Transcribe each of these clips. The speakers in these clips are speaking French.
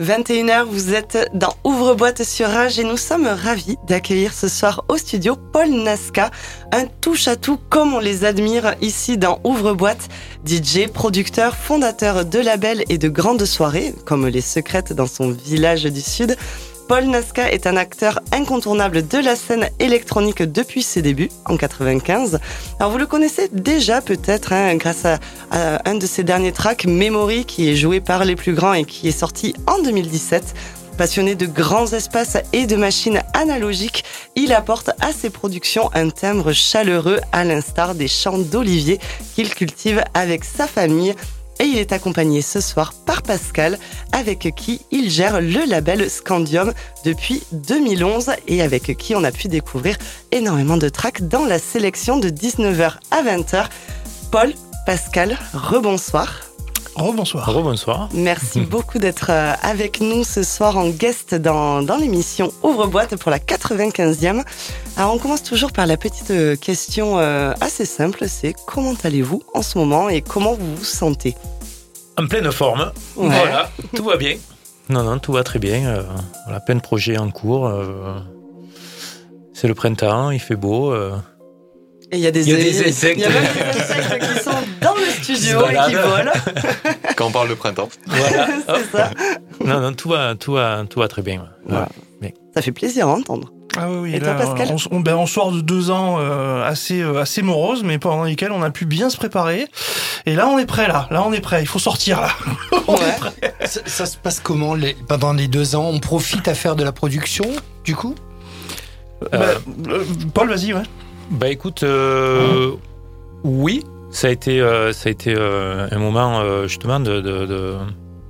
21h, vous êtes dans Ouvre-boîte sur Rage et nous sommes ravis d'accueillir ce soir au studio Paul Nasca, un touche-à-tout comme on les admire ici dans Ouvre-boîte, DJ, producteur, fondateur de labels et de grandes soirées, comme les secrètes dans son village du Sud. Paul Nasca est un acteur incontournable de la scène électronique depuis ses débuts, en 95. Alors vous le connaissez déjà peut-être hein, grâce à, un de ses derniers tracks, Memory, qui est joué par les plus grands et qui est sorti en 2017. Passionné de grands espaces et de machines analogiques, il apporte à ses productions un timbre chaleureux à l'instar des chants d'Olivier qu'il cultive avec sa famille et il est accompagné ce soir par Pascal, avec qui il gère le label Scandium depuis 2011 et avec qui on a pu découvrir énormément de tracks dans la sélection de 19h à 20h. Paul, Pascal, rebonsoir. Rebonsoir. Rebonsoir. Merci beaucoup d'être euh, avec nous ce soir en guest dans, dans l'émission Ouvre-boîte pour la 95e. Alors on commence toujours par la petite euh, question euh, assez simple, c'est comment allez-vous en ce moment et comment vous vous sentez? En pleine forme. Voilà, tout va bien. Non, non, tout va très bien. on a plein de projets en cours. c'est le printemps, il fait beau. Et il y a des, insectes. Il y a même des insectes qui sont dans le studio et qui volent. Quand on parle de printemps. Voilà. c'est ça. Non, non, tout va, tout va, tout va très bien. Mais... Ça fait plaisir à entendre. Ah oui, oui. Et toi, Pascal on, ben, on, sort de deux ans euh, assez, euh, assez moroses, mais pendant lesquels on a pu bien se préparer. Et là, on est prêt, là. Là, on est prêt. Il faut sortir, là. ça, ça, se passe comment les, pendant les deux ans? On profite à faire de la production, du coup? Euh, ben, Paul, vas-y, ouais. Bah écoute, euh, oui, ça a été, euh, ça a été euh, un moment justement de,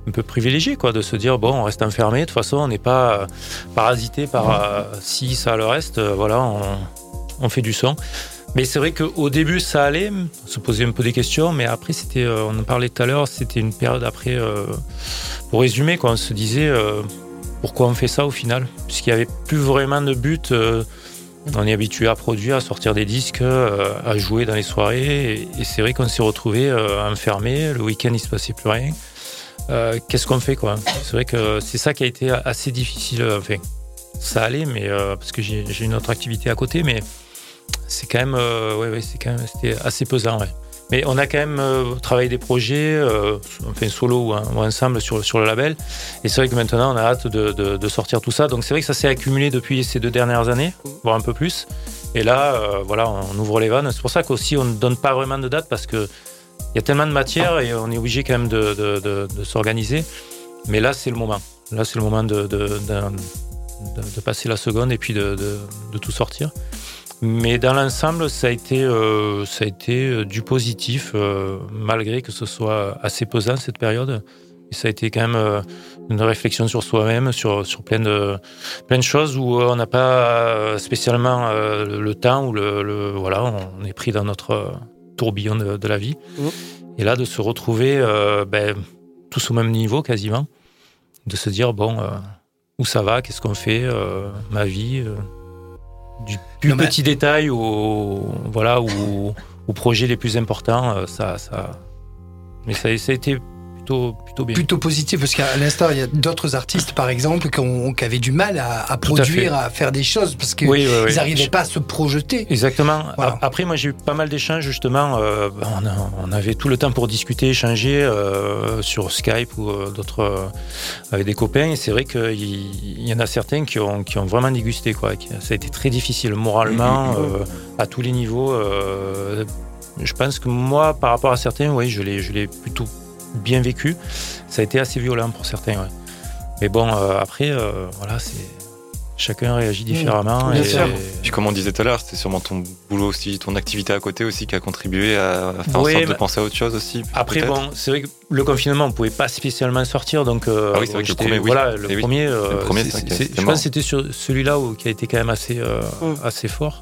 un peu privilégié, quoi, de se dire bon, on reste enfermé. De toute façon, on n'est pas parasité par si ça le reste. voilà, on, on, fait du son. Mais c'est vrai qu'au début, ça allait, on se posait un peu des questions, mais après, c'était, on en parlait tout à l'heure, c'était une période après. pour résumer, quoi, on se disait pourquoi on fait ça au final, puisqu'il n'y avait plus vraiment de but on est habitué à produire, à sortir des disques, euh, à jouer dans les soirées. Et, c'est vrai qu'on s'est retrouvé euh, enfermé. Le week-end, il se passait plus rien. Euh, qu'est-ce qu'on fait quoi? C'est vrai que c'est ça qui a été assez difficile. Enfin, ça allait, mais parce que j'ai une autre activité à côté, mais c'est quand même, ouais, c'est assez pesant. Ouais. Mais on a quand même euh, travaillé des projets, euh, enfin solo ou, ensemble sur, le label. Et c'est vrai que maintenant, on a hâte de, de, sortir tout ça. Donc c'est vrai que ça s'est accumulé depuis ces deux dernières années, voire un peu plus. Et là, euh, voilà, on ouvre les vannes. C'est pour ça qu'aussi, on ne donne pas vraiment de date parce qu'il y a tellement de matière et on est obligé quand même de, de s'organiser. Mais là, c'est le moment. Là, c'est le moment de, passer la seconde et puis de, tout sortir. Mais dans l'ensemble, ça a été, euh, ça a été euh, du positif, euh, malgré que ce soit assez pesant cette période. Et ça a été quand même une réflexion sur soi-même, sur, sur plein, de, plein de choses où on n'a pas spécialement le temps, où le, voilà, on est pris dans notre tourbillon de, la vie. Mmh. Et là, de se retrouver ben, tous au même niveau quasiment, de se dire, bon, où ça va, qu'est-ce qu'on fait, ma vie du plus petit détail au, voilà, au, aux projets les plus importants, euh, ça, ça, mais ça, ça a été plutôt, plutôt bien. Plutôt positif, parce qu'à l'instant, il y a d'autres artistes, par exemple, qui, ont, qui avaient du mal à, produire, à, faire des choses, parce qu'ils oui, n'arrivaient pas à se projeter. Exactement. Après, moi, j'ai eu pas mal d'échanges, justement. Euh, on, avait tout le temps pour discuter, échanger euh, sur Skype ou euh, d'autres, avec des copains. Et c'est vrai qu'il y, en a certains qui ont, qui ont vraiment dégusté. Quoi. Ça a été très difficile moralement, mm, mm, mm. à tous les niveaux. je pense que moi, par rapport à certains, oui, je l'ai plutôt bien vécu. Ça a été assez violent pour certains. Mais bon, euh, après, euh, voilà, c'est chacun réagit différemment. et, Puis comme on disait tout à l'heure, c'était sûrement ton boulot aussi, ton activité à côté aussi qui a contribué à faire en sorte de penser à autre chose aussi. Après, bon, c'est vrai que le confinement, on pouvait pas spécialement sortir, donc euh, ah oui, c'est vrai que le premier, voilà, le, eh premier, je pense que c'était celui-là qui a été quand même assez, mmh. assez fort.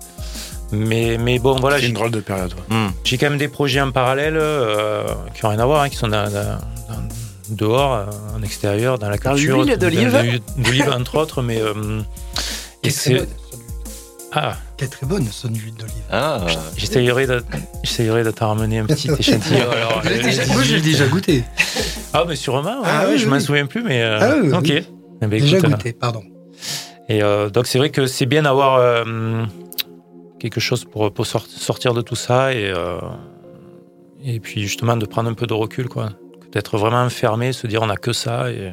Mais, mais bon, voilà. C'est une drôle de période. Hmm. J'ai quand même des projets en parallèle euh, qui n'ont rien à voir, hein, qui sont dehors, euh, en extérieur, dans la culture. Dans l'huile d'olive. D'olive, entre autres, mais. Euh, et c'est. Ah. Qui est très bonne, son huile d'olive. Ah. J'essayerai de, de t'en ramener un petit échantillon. Moi, j'ai déjà goûté. Ah, mais sûrement, ah, oui, je m'en souviens plus, mais. ah, oui, ok. Eh ben, Déjà goûté, pardon. Et donc, c'est vrai que c'est bien d'avoir quelque chose pour, pour, sortir de tout ça et, et puis justement de prendre un peu de recul, quoi. D'être vraiment enfermé, se dire on n'a que ça. Et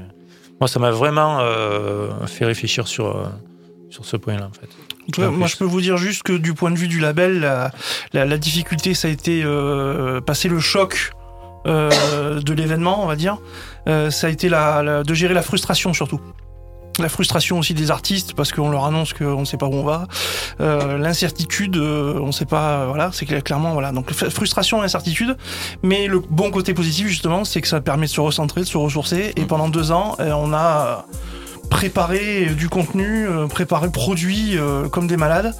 moi, ça m'a vraiment fait réfléchir sur, sur ce point-là, en fait moi, je peux vous dire juste que du point de vue du label, la, difficulté, ça a été euh, passer le choc euh, de l'événement, on va dire. Euh, ça a été la, de gérer la frustration surtout. La frustration aussi des artistes parce qu'on leur annonce qu'on ne sait pas où on va. L'incertitude, on ne sait pas. Voilà, c'est clairement voilà. Donc frustration, incertitude. Mais le bon côté positif justement, c'est que ça permet de se recentrer, de se ressourcer. Et mm. pendant deux ans, on a préparer du contenu, euh, le produit euh, comme des malades.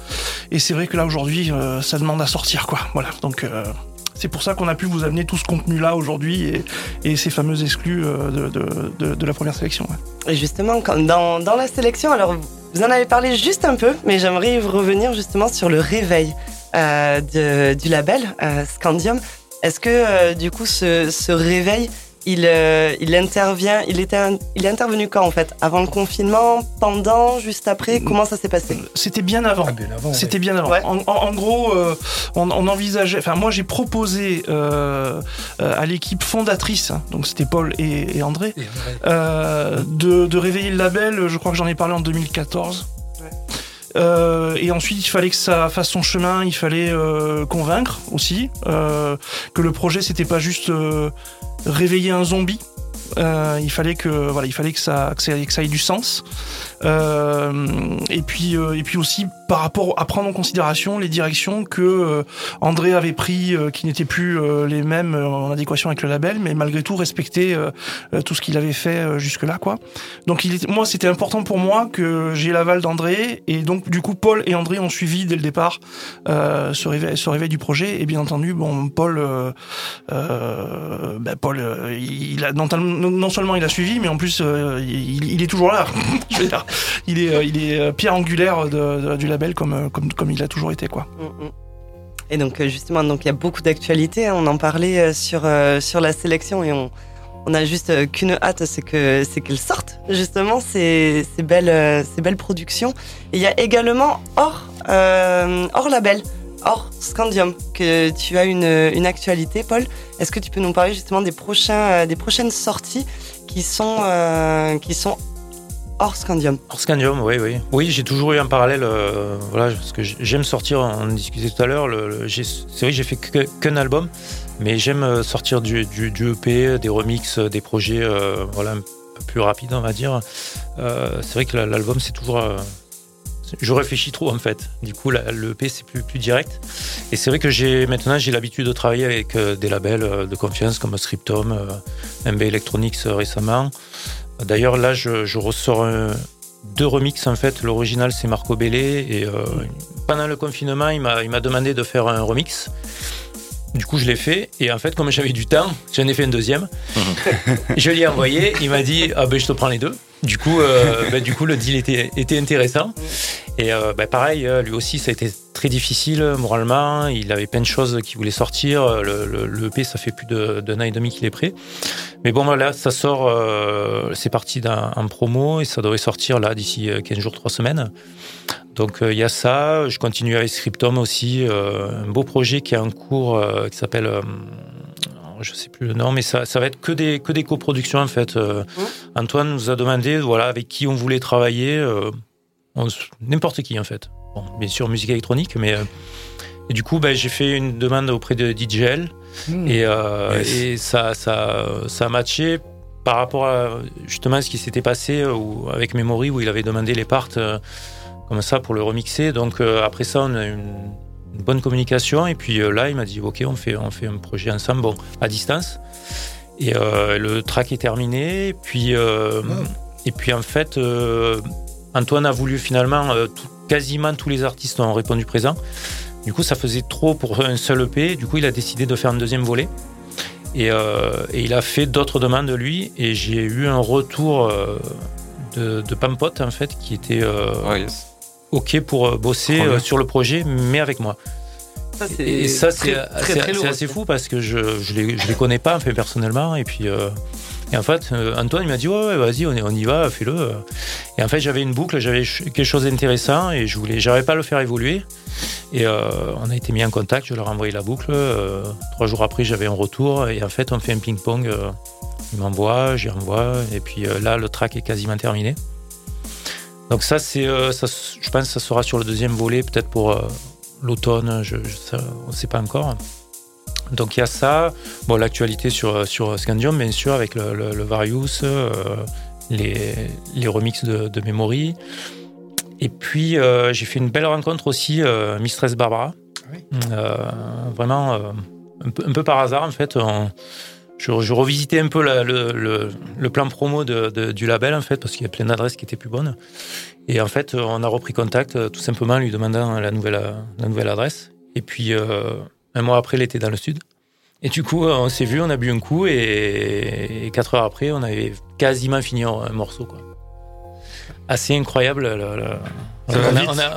Et c'est vrai que là aujourd'hui, euh, ça demande à sortir, quoi. Voilà. Donc c'est pour ça qu'on a pu vous amener tout ce contenu-là aujourd'hui et, ces fameux exclus de, la première sélection. Et justement, dans, la sélection, alors vous en avez parlé juste un peu, mais j'aimerais revenir justement sur le réveil du label Scandium. Est-ce que du coup ce réveil il, euh, il intervient, il, était, il est intervenu quand en fait? Avant le confinement Pendant Juste après? Comment ça s'est passé? C'était bien avant. Ah, C'était bien avant. En, gros, euh, on, envisageait. Enfin, moi, j'ai proposé euh, à l'équipe fondatrice, hein, donc c'était Paul et, André, de, de, réveiller le label. Je crois que j'en ai parlé en 2014. Euh, et ensuite, il fallait que ça fasse son chemin, il fallait euh, convaincre aussi euh, que le projet, c'était pas juste réveiller un zombie, il fallait que voilà, il fallait que ça, que ça, ait du sens. Euh, et puis euh, et puis aussi par rapport à prendre en considération les directions que André avait pris, qui n'étaient plus les mêmes en adéquation avec le label, mais malgré tout respecter tout ce qu'il avait fait jusque là quoi. Donc il moi c'était important pour moi que j'ai l'aval d'André et donc du coup Paul et André ont suivi dès le départ ce réveil, ce réveil du projet et bien entendu bon Paul ben, Paul il a non seulement il a suivi, mais en plus euh, il, est toujours là. il est, euh, il est euh, pierre angulaire du label comme, comme, comme il a toujours été quoi. Mm, mm. Et donc justement, donc il y a beaucoup d'actualités. Hein. On en parlait sur sur la sélection et on on a juste qu'une hâte, c'est que c'est qu'elles sortent justement ces, ces belles ces belles productions. Et il y a également hors hors label hors Scandium, que tu as une, une actualité, Paul. Est-ce que tu peux nous parler justement des, prochains, euh, des prochaines sorties qui sont, euh, qui sont hors Scandium Hors Scandium, oui, oui. Oui, j'ai toujours eu un parallèle, euh, voilà, parce que j'aime sortir, on discutait tout à l'heure, c'est vrai j'ai fait qu'un album, mais j'aime sortir du, EP, des remixes, des projets, voilà, un peu plus rapides, on va dire. c'est vrai que l'album, c'est toujours je réfléchis trop en fait. Du coup, le P c'est plus, direct. Et c'est vrai que maintenant j'ai l'habitude de travailler avec euh, des labels euh, de confiance comme Scriptum, euh, MB Electronics récemment. D'ailleurs, là, je, ressors deux remixes en fait. L'original c'est Marco Bellé et pendant le confinement, il m'a demandé de faire un remix. Du coup, je l'ai fait. Et en fait, comme j'avais du temps, j'en ai fait un deuxième. je l'ai envoyé. Il m'a dit Ah ben, je te prends les deux. Du coup, euh, bah, du coup, le deal était, était intéressant. Et euh, bah, pareil, euh, lui aussi, ça a été très difficile moralement. Il avait plein de choses qui voulaient sortir. Le, le, EP, ça fait plus d'un an et demi qu'il est prêt. Mais bon, voilà, ça sort. c'est parti en promo et ça devrait sortir là d'ici 15 jours, 3 semaines. Donc il y a ça. Je continue avec Scriptum aussi, un beau projet qui est en cours qui s'appelle je sais plus le nom, mais ça, ça va être que des, que des coproductions en fait. Euh, mmh. Antoine nous a demandé voilà, avec qui on voulait travailler, euh, n'importe qui en fait. Bon, bien sûr, musique électronique, mais. Euh, et du coup, ben, j'ai fait une demande auprès de DJL mmh. et, et ça, ça, ça a matché par rapport à justement ce qui s'était passé avec Memory où il avait demandé les parts comme ça pour le remixer. Donc après ça, on a une une bonne communication. Et puis euh, là, il m'a dit Ok, on fait, on fait un projet ensemble, bon, à distance. Et euh, le track est terminé. Et puis, euh, et puis en fait, Antoine a voulu finalement, quasiment tous les artistes ont répondu présent. Du coup, ça faisait trop pour un seul EP. Du coup, il a décidé de faire un deuxième volet. Et, et il a fait d'autres demandes de lui. Et j'ai eu un retour de, de Pampot, en fait, qui était. Oh, OK pour euh, bosser euh, sur le projet, mais avec moi. Ça, et ça, c'est assez, fou parce que je ne les, je les connais pas fait, personnellement. Et puis, euh, Et en fait, Antoine il m'a dit ouais, vas-y, on, y va, fais-le. Et en fait, j'avais une boucle, j'avais quelque chose d'intéressant et je voulais, j'arrivais pas à le faire évoluer. Et on a été mis en contact, je leur ai envoyé la boucle. trois jours après, j'avais un retour et en fait, on fait un ping-pong. il m'envoie, j'y envoie et puis là, le track est quasiment terminé. Donc ça, c'est, je pense que ça sera sur le deuxième volet, peut-être pour l'automne, on ne sait pas encore. Donc il y a ça, bon, l'actualité sur, sur Scandium, bien sûr, avec le, Various, euh, les, les remixes de, de Memory. Et puis euh, j'ai fait une belle rencontre aussi, euh, Mistress Barbara. vraiment, un peu, par hasard en fait. je, revisitais un peu le, le, plan promo de, du label en fait, parce qu'il y a plein d'adresses qui étaient plus bonnes. Et en fait, on a repris contact tout simplement en lui demandant la nouvelle, la nouvelle adresse. Et puis un mois après, il était dans le sud. Et du coup, on s'est vu, on a bu un coup, et, quatre heures après, on avait quasiment fini un morceau. Quoi. Assez incroyable.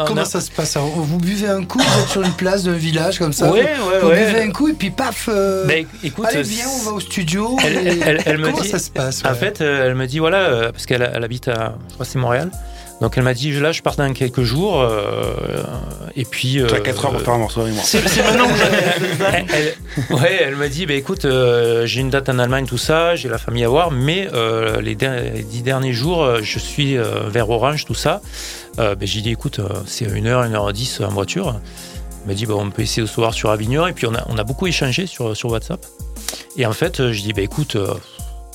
Comment ça se passe Vous buvez un coup, vous êtes sur une place d'un village comme ça. Oui, vous, buvez un coup et puis paf. Euh, écoute, allez viens, on va au studio. Elle, Comment dit, ça se passe? En fait, euh, elle me dit voilà, euh, parce qu'elle habite à, je crois c'est Montréal. Donc elle m'a dit là je pars dans quelques jours euh, et puis. Euh, tu as 4 heures pour faire un morceau avec moi. C'est maintenant que elle, elle, Ouais, elle m'a dit bah écoute euh, j'ai une date en Allemagne tout ça, j'ai la famille à voir, mais euh, les, les, 10 derniers jours je suis vers Orange tout ça. Ben, j'ai dit écoute c'est 1h, 1h10 en voiture. Elle m'a dit bah, on peut essayer de se voir sur Avignon et puis on a, on a beaucoup échangé sur, sur WhatsApp. Et en fait je dis bah écoute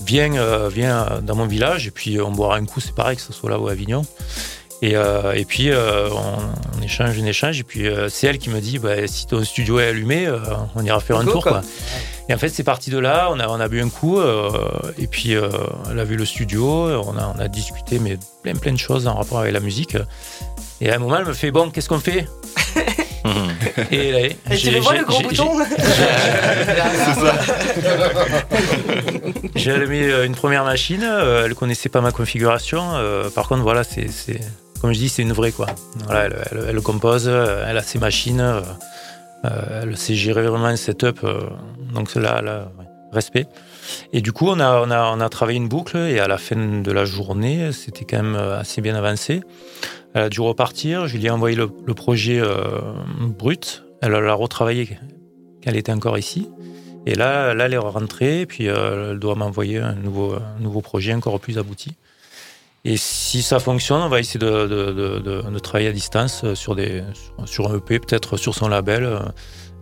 viens, euh, viens dans mon village et puis on boira un coup, c'est pareil que ce soit là ou à Avignon. Et, euh, et puis euh, on, échange, une échange, et puis c'est elle qui me dit bah, si ton studio est allumé, on ira faire un tour. Quoi. Et en fait, c'est parti de là, on a, on a bu un coup, et puis elle a vu le studio, on a, on a discuté, mais plein, plein de choses en rapport avec la musique. Et à un moment, elle me fait Bon, qu'est-ce qu'on fait? Et, là, et tu le vois le gros bouton C'est ça. J'ai allumé euh, une première machine, euh, elle connaissait pas ma configuration. Euh, par contre, voilà, c'est, comme je dis, c'est une vraie quoi. Voilà, elle, compose, elle a ses machines, elle sait gérer vraiment un setup. donc là, là, respect. Et du coup, on a, on, a, on a travaillé une boucle et à la fin de la journée, c'était quand même assez bien avancé. Elle a dû repartir. Je lui ai envoyé le, projet euh, brut. Elle l'a retravaillé qu'elle était encore ici. Et là, elle est rentrée. Puis euh, elle doit m'envoyer un nouveau, projet encore plus abouti. Et si ça fonctionne, on va essayer de, travailler à distance sur, des, sur un EP, peut-être sur son label.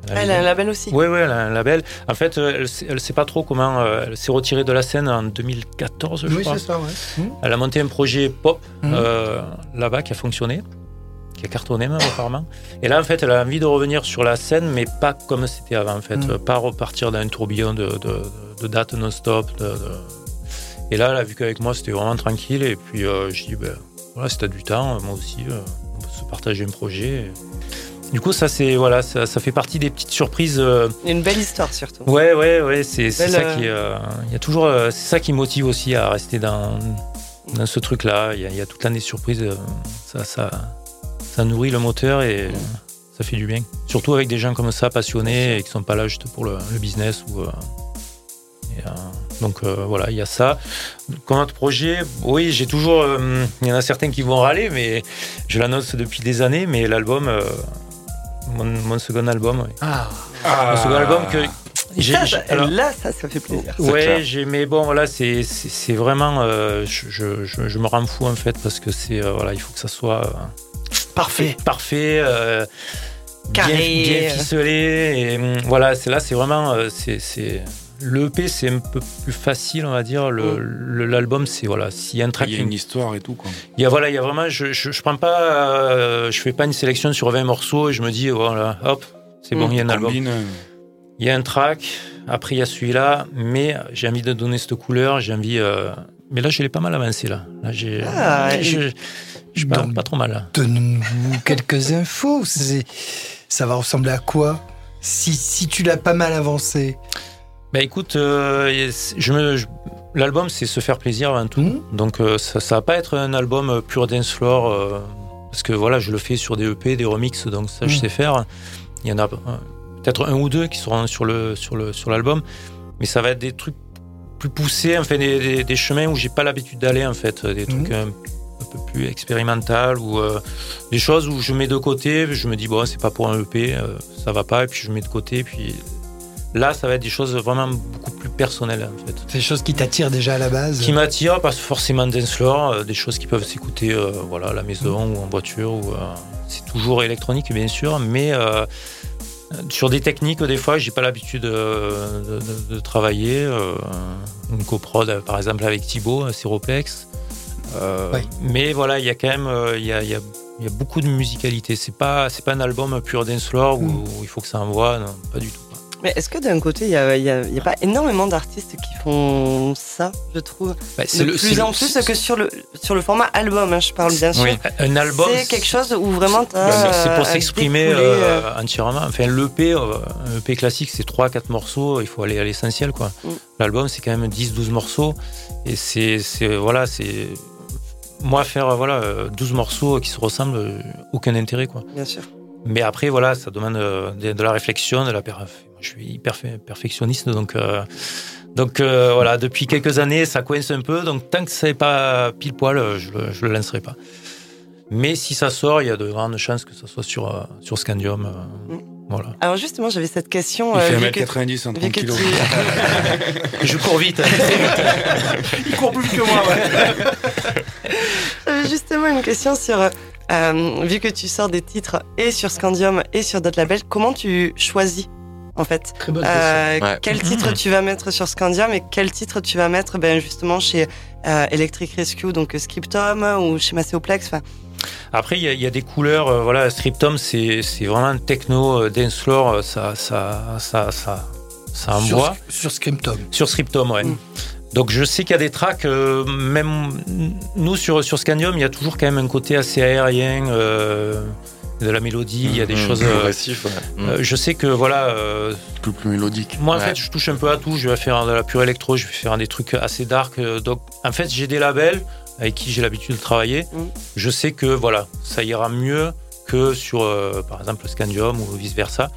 Elle a un label aussi. Oui, oui, elle a un label. En fait, elle ne sait pas trop comment. Euh, elle s'est retirée de la scène en 2014, je oui, crois. Oui, c'est ça, ouais. Mmh. Elle a monté un projet pop mmh. euh, là-bas qui a fonctionné, qui a cartonné même apparemment. Et là, en fait, elle a envie de revenir sur la scène, mais pas comme c'était avant, en fait. Mmh. Pas repartir dans un tourbillon de, de, de dates non-stop. Et là, elle a vu qu'avec moi, c'était vraiment tranquille. Et puis, euh, je dis, ben, voilà, si t'as du temps, moi aussi, on peut se partager un projet. Du coup, ça, c'est voilà, ça, fait partie des petites surprises. Euh, Une belle histoire surtout. Ouais, ouais, ouais. C'est ça qui, euh, il y a toujours, euh, c'est ça qui motive aussi à rester dans, dans ce truc-là. Il y, a toute l'année surprise. Ça, ça, ça nourrit le moteur et ça fait du bien. Surtout avec des gens comme ça, passionnés et qui sont pas là juste pour le, business ou. donc voilà, il y a ça. Comme autre projet, oui, j'ai toujours. Il y en a certains qui vont râler, mais je l'annonce depuis des années. Mais l'album, mon, second album. Ah. Mon second album que. là, ça, ça fait plaisir. Ouais, j'ai, mais bon, voilà, c'est, vraiment. Euh, je, je, me rends fou en fait parce que c'est. Euh, voilà, il faut que ça soit. Euh, parfait. Parfait. Carré. Bien, bien, ficelé. Et, hum, voilà, c'est là, c'est vraiment. c'est, L'EP, c'est un peu plus facile, on va dire. Mm. L'album, c'est voilà, s'il y a un track. Il y a une histoire et tout, quoi. Il y a, voilà, il y a vraiment. Je, je, prends pas. Euh, je fais pas une sélection sur 20 morceaux et je me dis, voilà, hop, c'est bon, mm. il y a un album. Il y a un track, après il y a celui-là, mais j'ai envie de donner cette couleur, j'ai envie. Euh, mais là, je l'ai pas mal avancé, là. Là, j'ai. Ah, je, je parle pas trop mal. Donne-nous quelques infos. Ça va ressembler à quoi? Si, si tu l'as pas mal avancé bah écoute, euh, je l'album c'est se faire plaisir avant tout. Mmh. Donc euh, ça, ça va pas être un album euh, pur dance floor parce que voilà, je le fais sur des EP, des remixes, donc ça je mmh. sais faire. Il y en a peut-être un ou deux qui seront sur le sur le sur l'album, mais ça va être des trucs plus poussés, enfin des, des, chemins où j'ai pas l'habitude d'aller en fait, des mhm. trucs un, peu plus expérimental ou des choses où je mets de côté, je me dis bon c'est pas pour un EP, ça va pas et puis je mets de côté puis Là, ça va être des choses vraiment beaucoup plus personnelles en fait. C'est des choses qui t'attirent déjà à la base Qui m'attirent, pas forcément dance floor, des choses qui peuvent s'écouter voilà, à la maison ou en voiture ou c'est toujours électronique, bien sûr, mais euh, sur des techniques, des fois, j'ai pas l'habitude de, de, travailler. Euh, une coprod, par exemple, avec Thibaut, Siroplex. Euh, mais voilà, il y a quand même y a, y a, beaucoup de musicalité. C'est pas, c'est pas un album pur dance floor où, mm. où, il faut que ça envoie, non, pas du tout. Mais est-ce que d'un côté, il n'y a, a, pas énormément d'artistes qui font ça, je trouve bah, De le, plus en plus que sur le, sur le format album, hein, je parle bien sûr. Oui. Un album. C'est quelque chose où vraiment tu C'est pour s'exprimer euh, euh, entièrement. Enfin, l'EP, euh, un EP classique, c'est 3-4 morceaux, il faut aller à l'essentiel. quoi. Mm. L'album, c'est quand même 10-12 morceaux. Et c'est. Voilà, c'est. Moi, faire voilà, 12 morceaux qui se ressemblent, aucun intérêt. quoi. Bien sûr. Mais après, voilà, ça demande de, de la réflexion, de la je suis hyper perfectionniste, donc euh, donc euh, voilà, depuis quelques années, ça coince un peu. Donc tant que ça n'est pas pile poil, je, je le lancerai pas. Mais si ça sort, il y a de grandes chances que ça soit sur euh, sur Scandium. Mm. Voilà. Alors justement, j'avais cette question. Il fait 1m90, 30 kg. je cours vite. il court plus que moi. J'avais justement une question sur vu que tu sors des titres et sur Scandium et sur d'autres labels, comment tu choisis en fait. Euh, quel titre tu vas mettre sur Scandium et quel titre tu vas mettre ben, justement chez euh, Electric Rescue, donc euh, Scriptum ou chez Macéoplex. Après, il y, a des couleurs. voilà, Scriptum, c'est vraiment un techno dance floor. Ça, ça, ça, ça, ça envoie. Sur, sur Scriptum. Sur Scriptum, ouais. Mm. Donc je sais qu'il y a des tracks, même nous sur, sur Scandium, il y a toujours quand même un côté assez aérien de la mélodie, il y a des mmh, choses. Euh, euh, je sais que voilà. Euh, plus, plus mélodique. Moi, en fait, je touche un peu à tout. Je vais faire de la pure électro, je vais faire des trucs assez dark. donc, en fait, j'ai des labels avec qui j'ai l'habitude de travailler. Mmh. Je sais que voilà, ça ira mieux que sur, par exemple, Scandium ou vice versa.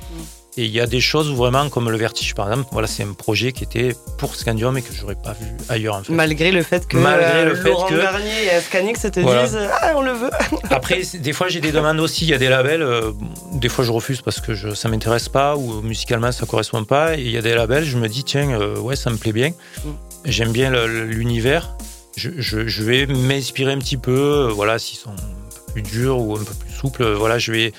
Et il y a des choses où vraiment, comme le Vertige par exemple, voilà, c'est un projet qui était pour Scandium et que j'aurais pas vu ailleurs. En fait. Malgré le fait que Malgré le fait que... Garnier et Scanix te disent ah on le veut. Après, des fois j'ai des demandes aussi. Il y a des labels. Euh, des fois je refuse parce que je, ça m'intéresse pas ou musicalement ça correspond pas. Et il y a des labels, je me dis tiens euh, ouais ça me plaît bien. Mm. J'aime bien l'univers. Je, je, je, vais m'inspirer un petit peu. Euh, voilà, s'ils sont plus dur ou un peu plus souple. Voilà, je vais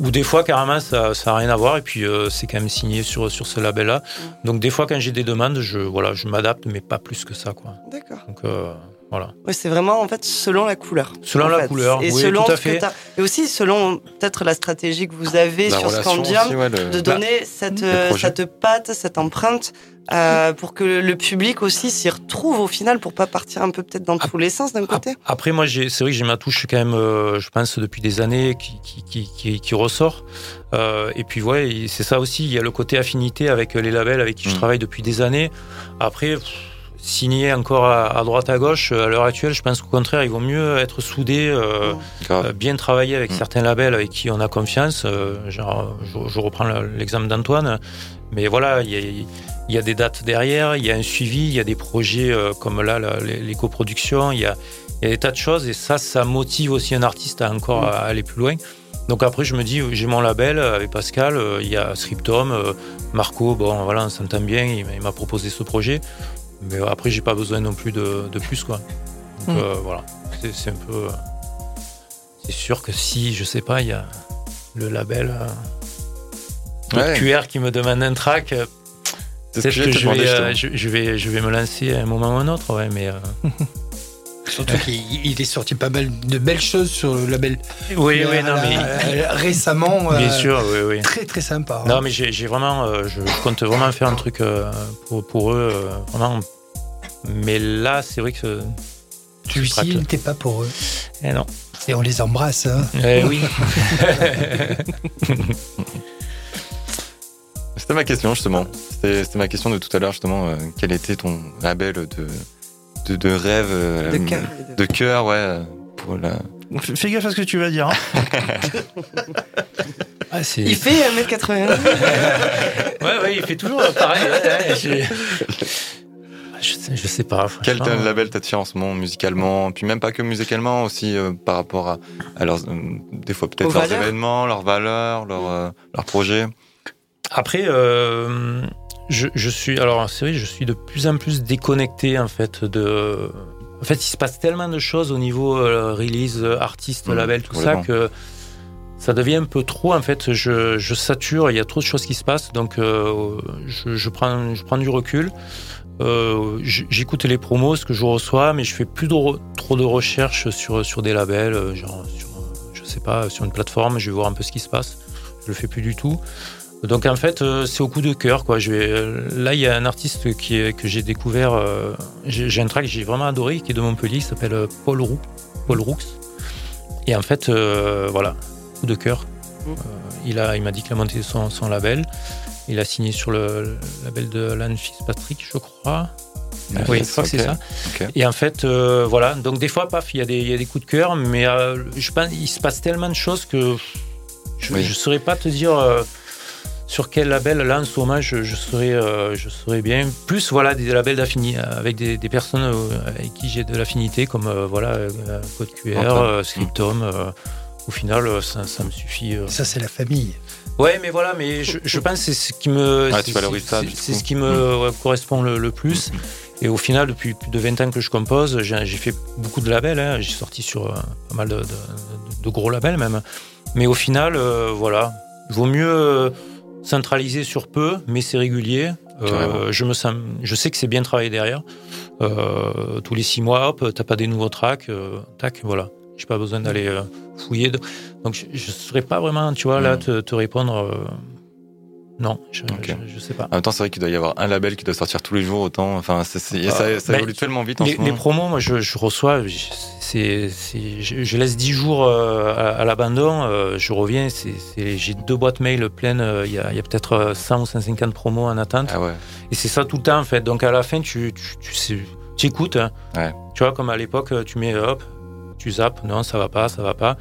ou des fois carrément ça n'a rien à voir et puis euh, c'est quand même signé sur sur ce label là. Mm. Donc des fois quand j'ai des demandes, je voilà, je m'adapte mais pas plus que ça quoi. D'accord. Donc euh, voilà. Oui, c'est vraiment en fait selon la couleur. Selon la couleur, et oui, selon tout à fait. et aussi selon peut-être la stratégie que vous avez sur Scandium de donner bah, cette, cette patte, cette empreinte euh, pour que le public aussi s'y retrouve au final, pour pas partir un peu peut-être dans tous les sens d'un côté. Après, moi, c'est vrai que j'ai ma touche quand même, euh, je pense, depuis des années qui, qui, qui, qui ressort. Euh, et puis, ouais, c'est ça aussi. Il y a le côté affinité avec les labels avec qui je mm. travaille depuis des années. Après. signer encore à, droite à gauche à l'heure actuelle je pense qu'au contraire il vaut mieux être soudé bien travailler avec mm. certains labels avec qui on a confiance genre je, je reprends l'exemple d'Antoine mais voilà il y a, il y a des dates derrière, il y a un suivi, il y a des projets euh, comme là, les, coproductions, il y, a, des tas de choses et ça, ça motive aussi un artiste à encore aller plus loin. Donc après, je me dis, j'ai mon label avec Pascal, euh, il y a Scriptum, euh, Marco, bon voilà, on s'entend bien, il m'a proposé ce projet. Mais après, j'ai pas besoin non plus de, plus, quoi. Donc mm. voilà, c'est un peu. C'est sûr que si, je sais pas, il y a le label. QR qui me demande un track, Peut-être que, je, vais, euh, je, vais, je vais me lancer à un moment ou un autre, ouais, mais. Euh, Surtout qu'il est sorti pas mal de belles choses sur le label. Oui, oui, non, mais. Euh, récemment. Bien sûr, oui, oui. Très, très sympa. Hein. Non, mais j'ai vraiment. je compte vraiment faire un truc pour, pour eux, vraiment. Mais là, c'est vrai que. Celui-ci n'était pas pour eux. Eh non. Et on les embrasse. Hein. Eh oui. C'était ma question justement. C'était ma question de tout à l'heure justement. Euh, quel était ton label de, de, de rêve euh, De cœur, ouais. Pour la... Fais gaffe à ce que tu vas dire. Hein. ah, il fait 1m80. ouais, ouais, il fait toujours pareil. je... Je sais pas. Quel label t'attire en ce moment musicalement? Puis même pas que musicalement, aussi par rapport à, à leurs, des fois peut-être leurs événements, leurs valeurs, leurs, leurs projets. Après, euh, je, je, suis, alors c'est vrai, je suis de plus en plus déconnecté en fait de. En fait, il se passe tellement de choses au niveau euh, release, artiste, mmh, label, tout ça que ça devient un peu trop. En fait, je, je, sature. Il y a trop de choses qui se passent, donc euh, je, je, prends, je prends du recul. Euh, J'écoute les promos, ce que je reçois, mais je fais plus de, trop de recherches sur sur des labels, euh, genre sur, je sais pas, sur une plateforme. Je vais voir un peu ce qui se passe. Je le fais plus du tout. Donc en fait, euh, c'est au coup de cœur. Quoi. Je vais, euh, là, il y a un artiste qui est, que j'ai découvert. Euh, j'ai un track que j'ai vraiment adoré, qui est de Montpellier, qui s'appelle Paul Roux. Paul Roux. Et en fait, voilà, coup de cœur. Mmh. il a, il m'a dit qu'il a monté son, son, label. Il a signé sur le, label de Alan Fitzpatrick, je crois. oui, je crois que c'est ça. Et en fait, voilà. Donc des fois, paf, il y, a des, il y a des coups de cœur, mais je pense, il se passe tellement de choses que je ne saurais pas te dire sur quel label là en ce moment je, serais, euh, je serais bien. Plus voilà des labels d'affinité avec des, personnes euh, avec qui j'ai de l'affinité comme euh, voilà Code QR, Scriptum. au final, ça, me suffit. Ça c'est la famille. Ouais, mais voilà, mais je, pense c'est ce qui me, c'est ce qui me correspond le, plus. Mm. Et au final, depuis plus de 20 ans que je compose, j'ai fait beaucoup de labels. Hein. J'ai sorti sur pas mal de, de, gros labels même. Mais au final, voilà, vaut mieux centralisé sur peu, mais c'est régulier. Euh, je me sens, je sais que c'est bien travaillé derrière. Euh, tous les six mois, hop, t'as pas des nouveaux tracks, euh, tac, voilà. J'ai pas besoin d'aller fouiller. Donc je, ne saurais pas vraiment, tu vois, là, mm. te, te répondre non, je, je, sais pas. En même temps, c'est vrai qu'il doit y avoir un label qui doit sortir tous les jours autant. Enfin, ça, ça, bah, évolue tellement vite en les, ce moment. Les promos, moi, je, je reçois, c'est, je, laisse 10 jours euh, à, l'abandon, euh, je reviens, j'ai deux boîtes mail pleines, euh, il y a, peut-être 100 ou 150 promos en attente. Ah ouais. Et c'est ça tout le temps, en fait. Donc à la fin, tu, tu, tu, sais, tu écoutes. Hein. Ouais. Tu vois, comme à l'époque, tu mets hop, tu zappes, non, ça va pas, ça va pas.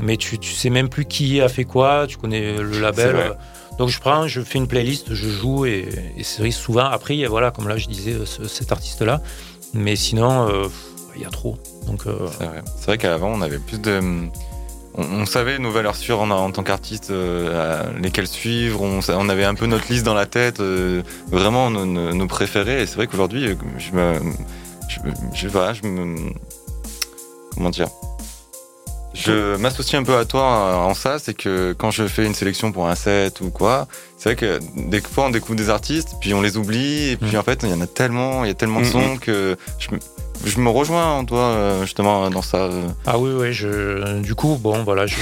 Mais tu, tu sais même plus qui a fait quoi, tu connais le label. Donc je prends, je fais une playlist, je joue et, c'est souvent. Après, voilà, comme là je disais, cet artiste-là. Mais sinon, euh, il y a trop. Donc euh, c'est vrai, qu'avant on avait plus de on, savait nos valeurs sûres en, tant qu'artiste, euh, lesquelles suivre. On, avait un peu notre liste dans la tête, vraiment nos, préférés. Et c'est vrai qu'aujourd'hui, je me, je, je, je me, comment dire, je m'associe un peu à toi en ça, c'est que quand je fais une sélection pour un set ou quoi, c'est vrai que des fois on découvre des artistes, puis on les oublie, et puis mm. en fait il y en a tellement, il y a tellement de mm, sons mm. que je, me rejoins en toi euh, justement dans ça. Ah oui, oui, je, du coup, bon voilà, je,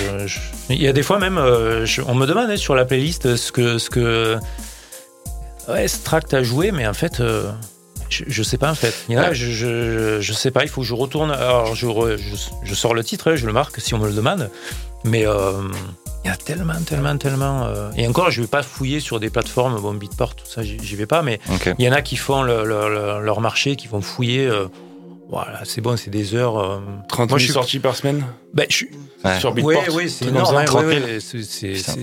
il y a des fois même, euh, on me demande hein, sur la playlist ce que, ce que, ouais, ce track t'as joué, mais en fait. Euh, je, je, sais pas en fait. Il y a, je, je, je, sais pas, il faut que je retourne. Alors je, je, sors le titre, je le marque si on me le demande. Mais euh, il y a tellement, tellement, tellement. Euh, et encore, je vais pas fouiller sur des plateformes, bon, Beatport, tout ça, j'y vais pas. Mais il y en a qui font le, leur marché, qui vont fouiller. Euh, voilà, c'est bon, c'est des heures. 30 Moi, je suis sorti par semaine? Ben, je suis... Sur Beatport Oui, oui, c'est énorme.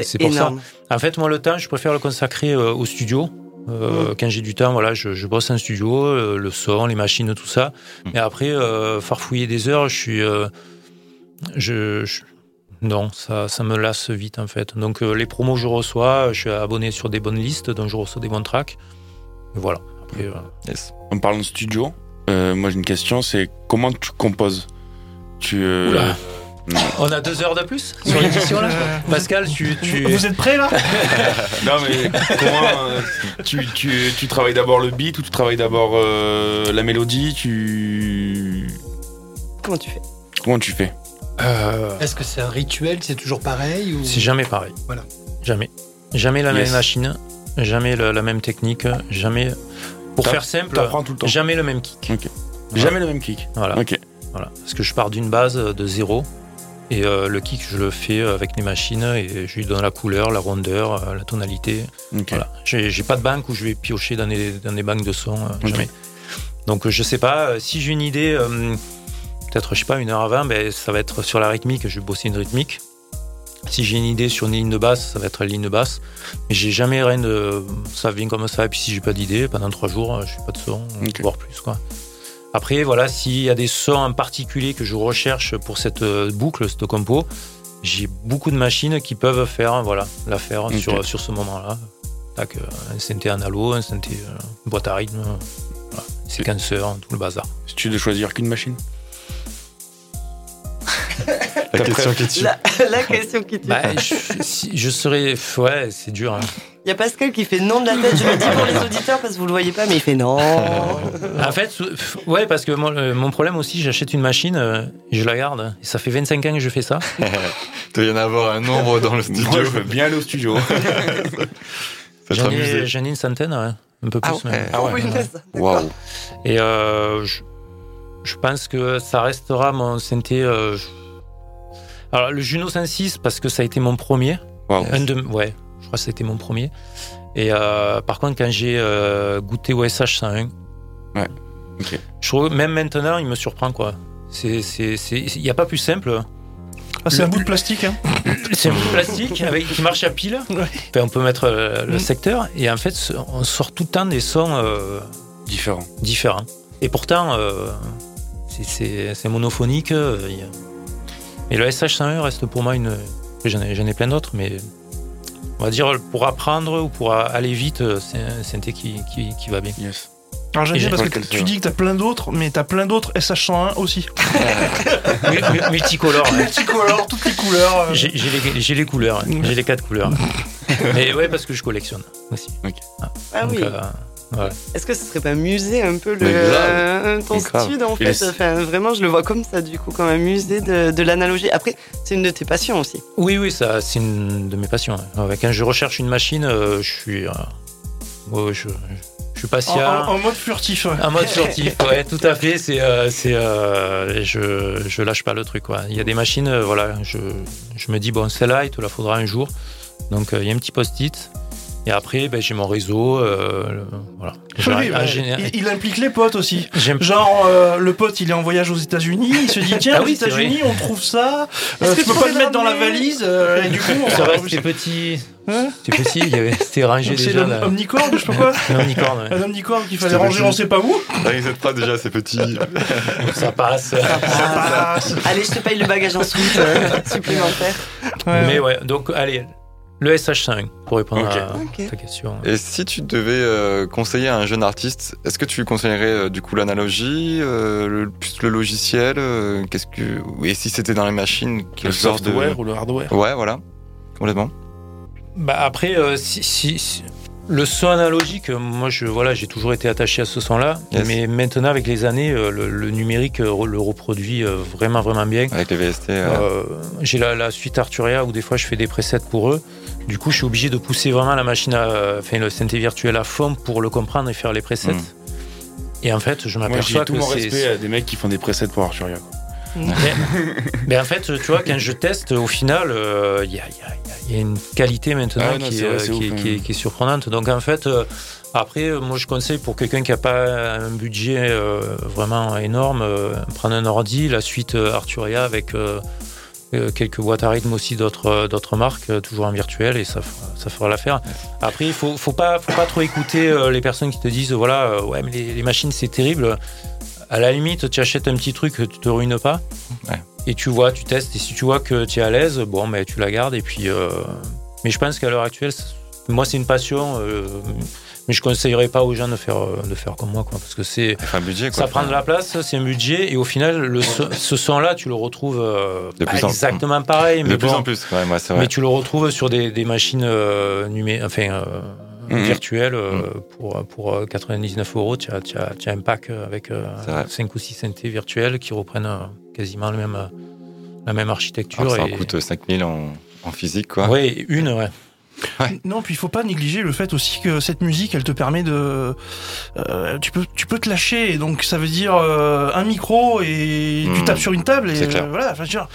c'est pour ça. En fait, moi, le temps, je préfère le consacrer au studio. Euh, quand j'ai du temps, voilà, je, je bosse en studio, euh, le son, les machines, tout ça. Mm. Mais après, euh, farfouiller des heures, je suis, je, non, ça, ça me lasse vite en fait. Donc les promos que je reçois, je suis abonné sur des bonnes listes, donc je reçois des bons tracks. voilà. Après, yes. En parlant de studio, moi j'ai une question, c'est comment tu composes? Tu on a deux heures de plus sur l'édition là Pascal, tu, Vous êtes prêt là? Non mais comment euh, tu, tu, tu, travailles d'abord le beat ou tu travailles d'abord euh, la mélodie? Tu... Comment tu fais? Comment tu fais? Euh, Est-ce que c'est un rituel? C'est toujours pareil ou... C'est jamais pareil. Voilà. Jamais. Jamais la même machine, jamais la même technique, jamais... Pour faire simple, jamais le même kick. Jamais le même kick. Voilà. Voilà. Parce que je pars d'une base de zéro. Et euh, le kick, je le fais avec les machines et je lui donne la couleur, la rondeur, euh, la tonalité. Voilà. J'ai pas de banque où je vais piocher dans des, dans des banques de son, euh, jamais. Donc je sais pas, si j'ai une idée, peut-être, je sais pas, une heure avant, ben, ça va être sur la rythmique, je vais bosser une rythmique. Si j'ai une idée sur une ligne de basse, ça va être la ligne de basse. Mais j'ai jamais rien de. Ça vient comme ça. Et puis si j'ai pas d'idée, pendant trois jours, je fais pas de son, voire plus. Quoi. Après, voilà, s'il y a des sons en particulier que je recherche pour cette euh, boucle, cette compo, j'ai beaucoup de machines qui peuvent faire, voilà, la faire sur, sur ce moment-là. Euh, un synthé analo, un synthé euh, boîte à rythme, voilà, séquenceur, tout le bazar. Si tu de choisir qu'une machine? La, question qui tue. La, question qui tue. Bah, je, je, serais. Ouais, c'est dur. Hein. Il y a Pascal qui fait non de la tête. Je le dis pour les auditeurs parce que vous le voyez pas, mais il fait non. en fait, ouais, parce que mon, problème aussi, j'achète une machine, euh, et je la garde. Et ça fait 25 ans que je fais ça. Il doit y en avoir un nombre dans le studio. Moi, je veux bien aller au studio. J'en ai, ai, une centaine, ouais. un peu ah plus. Ah ouais. Waouh. Et euh, je, je, pense que ça restera mon synthé. Euh, alors, le Juno 106, parce que ça a été mon premier. Un de, ouais, je crois que c'était mon premier. Et euh, par contre, quand j'ai euh, goûté au SH 101, ouais. je trouve même maintenant, il me surprend quoi. Il n'y a pas plus simple. Ah, c'est un bout de plastique. Hein. C'est un bout de plastique avec, qui marche à pile. on peut mettre euh, le mm. secteur et en fait, on sort tout le temps des sons différents. différents. Et pourtant, c'est monophonique. Et le SH101 reste pour moi une. J'en ai, ai, plein d'autres, mais on va dire pour apprendre ou pour aller vite, c'est un synthé qui, qui, qui, va bien. Yes. Alors j'aime bien parce que tu dis que tu as plein d'autres, mais tu as plein d'autres SH101 aussi. Multicolore. Multicolore, toutes les couleurs. Euh. J'ai les, les, couleurs, j'ai les quatre couleurs. mais ouais, parce que je collectionne aussi. Ah, ah oui. Euh, est-ce que ce serait pas musée un peu le, euh, ton stud en fait enfin, Vraiment, je le vois comme ça du coup, comme un musée de, l'analogie. Après, c'est une de tes passions aussi. Oui, oui, ça, c'est une de mes passions. Quand je recherche une machine, euh, je suis, euh, je, je, suis patient. En, mode furtif. En mode furtif, ouais, tout à fait. C'est, c'est, je, je lâche pas le truc. Quoi. Il y a des machines, voilà, je, je me dis bon, celle-là, il te la faudra un jour. Donc il y a un petit post-it. Et après, ben, j'ai mon réseau. Euh, voilà. il, implique les potes aussi. Genre, euh, le pote, il est en voyage aux États-Unis, il se dit tiens, ah aux États-Unis, on trouve ça. Euh, tu peux pas le mettre dans la valise euh, et du coup, on ça c'était petit. Hein c'était petit, c'était rangé déjà. C'est l'omnicorne, je sais pas quoi. Un omnicorne, Un omnicorne qu'il fallait ranger, on sait pas où. T'inquiète pas déjà, c'est petit. ça passe. Ça passe. Allez, je te paye le bagage en soute supplémentaire. Mais ouais, donc allez, le SH5, pour répondre à ta question. Et si tu devais euh, conseiller à un jeune artiste, est-ce que tu conseillerais euh, du coup l'analogie, euh, le, plus le logiciel Qu'est-ce que et si c'était dans les machines, quel le software ou le hardware Ouais, voilà, complètement. Bah après, si, le son analogique, moi je voilà, j'ai toujours été attaché à ce son-là, mais maintenant avec les années, le, numérique le reproduit vraiment vraiment bien. Avec les VST. j'ai la, la, suite Arturia où des fois je fais des presets pour eux. Du coup, je suis obligé de pousser vraiment la machine, à, enfin le synthé virtuel à fond pour le comprendre et faire les presets. Hmm. Et en fait, je m'aperçois que tout mon respect à des mecs qui font des presets pour Arturia. Mais, en fait, tu vois, quand je teste, au final, il y, a, une qualité maintenant ah qui, est, surprenante. Donc en fait, euh, après, euh, moi je conseille pour quelqu'un qui n'a pas un budget euh, vraiment énorme, prendre un ordi, la suite Arturia avec euh, quelques boîtes à rythme aussi d'autres euh, d'autres marques, euh, toujours en virtuel, et ça, ça fera l'affaire. Après, il faut, faut, pas, faut pas trop écouter les personnes qui te disent voilà, ouais, mais les, machines c'est terrible. À la limite, tu achètes un petit truc, tu te ruines pas. Et tu vois, tu testes, et si tu vois que tu es à l'aise, bon, mais tu la gardes. Et puis, mais je pense qu'à l'heure actuelle, moi, c'est une passion mais je conseillerais pas aux gens de faire euh, de faire comme moi quoi parce que c'est ça prend de la place c'est un budget et au final le ce son là tu le retrouves euh, de plus exactement pareil mais de plus en plus ouais, moi, vrai. mais tu le retrouves sur des, des machines euh, numé enfin euh, mhm. virtuelles mhm. pour pour 99 euros tu as, un pack avec 5 ou 6 synthés virtuels qui reprennent quasiment le même la même architecture ça et... coûte 5000 en, en physique quoi oui une ouais non, puis il faut pas négliger le fait aussi que cette musique, elle te permet de, euh, tu peux, tu peux te lâcher. Donc ça veut dire euh, un micro et tu hmm. tapes sur une table et euh, voilà. Enfin, genre,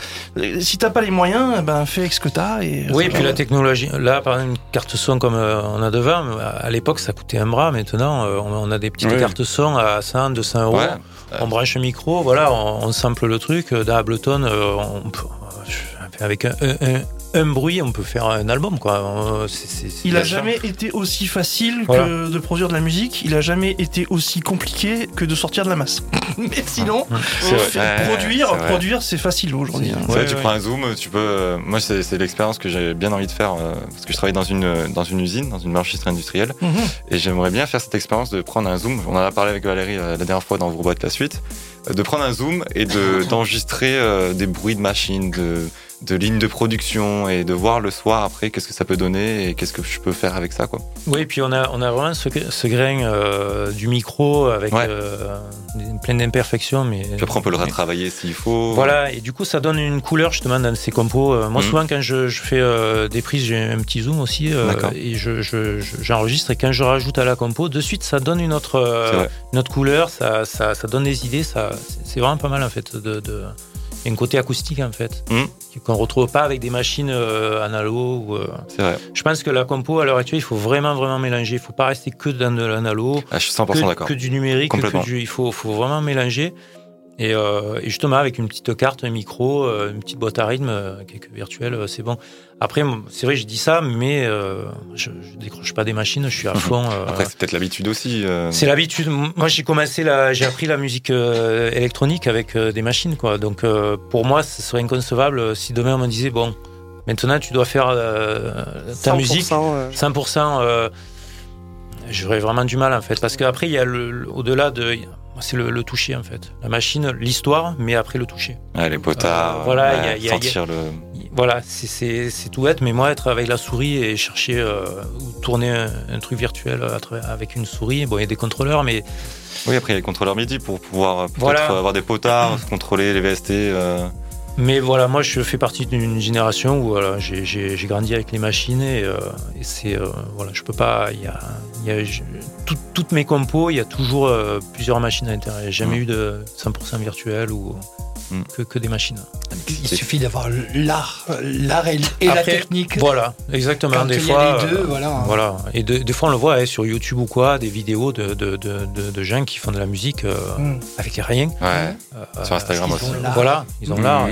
si t'as pas les moyens, ben fais avec ce que t'as. Et oui, et puis la technologie. Là, par exemple, une carte son comme on a devant, à l'époque ça coûtait un bras. Maintenant, on a des petites cartes son à 100, 200 euros. On branche un micro, voilà, on, sample le truc. Dans Ableton, on, avec un, un, bruit, on peut faire un album. Quoi. il a jamais été aussi facile que de produire de la musique. Il a jamais été aussi compliqué que de sortir de la masse. Mais sinon, produire, produire, c'est facile aujourd'hui. Hein. tu prends un zoom, tu peux. Moi, c'est l'expérience que j'ai bien envie de faire parce que je travaille dans une dans une usine, dans une blanchisserie industrielle, mhm. et j'aimerais bien faire cette expérience de prendre un zoom. On en a parlé avec Valérie la dernière fois dans vos boîtes la suite de prendre un zoom et d'enregistrer euh, des bruits de machines, de, de lignes de production et de voir le soir après qu'est-ce que ça peut donner et qu'est-ce que je peux faire avec ça. Quoi. Oui, et puis on a, on a vraiment ce, ce grain euh, du micro avec euh, plein d'imperfections. Mais, puis après, on peut le retravailler s'il faut. Voilà, et du coup, ça donne une couleur justement dans ces compos. moi, mhm. souvent, quand je, je fais des prises, j'ai un petit zoom aussi et j'enregistre. Je, et quand je rajoute à la compo, de suite, ça donne une autre, une autre couleur, ça, ça, ça, donne des idées. C'est vraiment pas mal en fait de, de il y a un côté acoustique en fait, mmh. qu'on ne retrouve pas avec des machines euh, analo. Euh. C'est vrai. Je pense que la compo à l'heure actuelle, il faut vraiment vraiment mélanger. Il ne faut pas rester que dans de l'analo, ah, je suis 100% d'accord. que du numérique. il faut, faut vraiment mélanger. Euh, et, justement, avec une petite carte, un micro, euh, une petite boîte à rythme, euh, quelques virtuels, c'est bon. Après, c'est vrai, je dis ça, mais je, je, décroche pas des machines, je suis à fond. Après, c'est peut-être l'habitude aussi. C'est l'habitude. Moi, j'ai commencé, la, j'ai appris la musique électronique avec des machines, quoi. Donc, pour moi, ce serait inconcevable si demain on me disait, bon, maintenant tu dois faire ta musique 100%. J'aurais vraiment du mal en fait, parce qu'après, il y a le, au-delà de c'est le, toucher en fait. La machine, l'histoire, mais après le toucher. les potards, euh, voilà, y a, sentir le. Voilà, c'est tout bête, mais moi être avec la souris et chercher euh, ou tourner un, truc virtuel avec une souris, bon, il y a des contrôleurs, mais. Oui, après il y a les contrôleurs MIDI pour pouvoir peut-être avoir des potards, contrôler les VST. Euh. Mais voilà, moi je fais partie d'une génération où voilà, j'ai grandi avec les machines et, euh, et c'est euh, voilà, je peux pas. Y a, y a toutes mes compos, il y a toujours euh, plusieurs machines à l'intérieur. Il n'y a jamais mmh. eu de 100% virtuel ou mm. que, que, des machines. Il suffit d'avoir l'art, l'art et, la technique. Voilà, exactement. des fois, les deux, voilà. voilà. Et des fois on le voit hein, sur YouTube ou quoi, des vidéos de, de, de, de gens qui font de la musique mm. avec rien. Ouais. sur Instagram aussi. Voilà, ils ont l'art.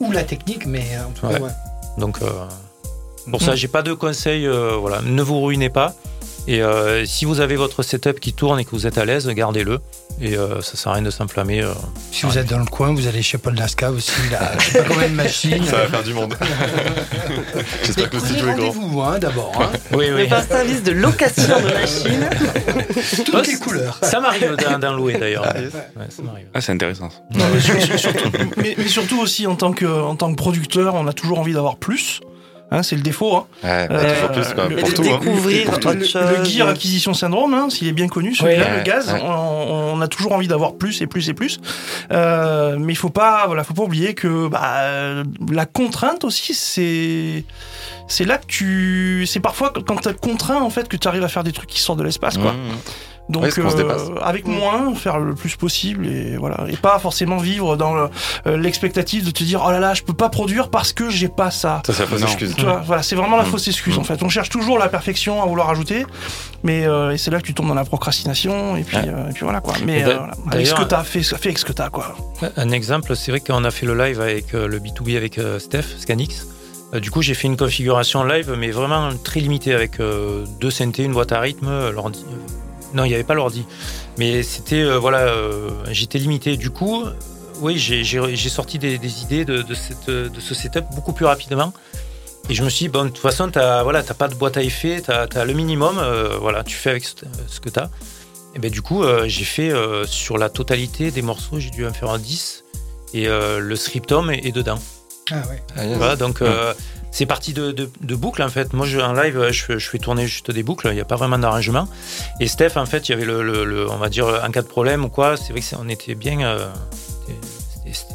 Ou la technique, mais en tout cas, ouais. Donc, euh, pour ça, j'ai pas de conseils. Euh, voilà, ne vous ruinez pas. Et euh, si vous avez votre setup qui tourne et que vous êtes à l'aise, gardez-le. Et euh, ça sert à rien de s'enflammer. Euh, si vous êtes dans le coin, vous allez chez Paul Nasca aussi. Là, je sais pas combien de machines. Ça va faire du monde. J'espère que le studio est grand. vous hein, d'abord. Hein. Oui, oui. un service de location de machines. Toutes les couleurs. Ça m'arrive d'en louer d'ailleurs. Ah, ah c'est intéressant. mais, mais, surtout aussi en tant que, en tant que producteur, on a toujours envie d'avoir plus. Hein, c'est le défaut. Hein. Ouais, bah, euh, plus, quoi. Le, pour tout, découvrir hein. le, le, gear acquisition syndrome, hein, s'il est bien connu, celui-là, le gaz, on, on, a toujours envie d'avoir plus et plus et plus. Euh, mais il faut pas, voilà, faut pas oublier que bah, la contrainte aussi, c'est c'est là que tu, c'est parfois quand tu contraint en fait que tu arrives à faire des trucs qui sortent de l'espace, quoi. Mmh. Donc euh, avec moins, faire le plus possible et voilà, et pas forcément vivre dans euh, l'expectative de te dire oh là là, je peux pas produire parce que j'ai pas ça. Ça c'est la fausse excuse. voilà, c'est vraiment la mm. fausse excuse en mm. fait. On cherche toujours la perfection à vouloir ajouter, mais euh, c'est là que tu tombes dans la procrastination et puis, et puis voilà quoi. Mais avec ce que t'as fait, fait avec ce que t'as quoi. Un exemple, c'est vrai qu'on a fait le live avec le B2B avec Steph Scanix. Du coup, j'ai fait une configuration live, mais vraiment très limitée avec deux synthés, une boîte à rythme, l'ordi, non, il n'y avait pas l'ordi. Mais c'était, euh, voilà, euh, j'étais limité. Du coup, oui, j'ai sorti des, idées de, cette, de ce setup beaucoup plus rapidement. Et je me suis dit, bon, de toute façon, tu n'as voilà, pas de boîte à effets, tu as, le minimum, euh, voilà, tu fais avec ce, que tu as. Et ben, du coup, j'ai fait sur la totalité des morceaux, j'ai dû en faire un 10. Et le scriptum est, dedans. Ah ouais. Ah, voilà, donc c'est parti de, de, boucles en fait. Moi, je, en live, je, fais tourner juste des boucles. Il n'y a pas vraiment d'arrangement. Et Steph, en fait, il y avait le, on va dire, en cas de problème ou quoi, c'est vrai qu'on était bien. Euh,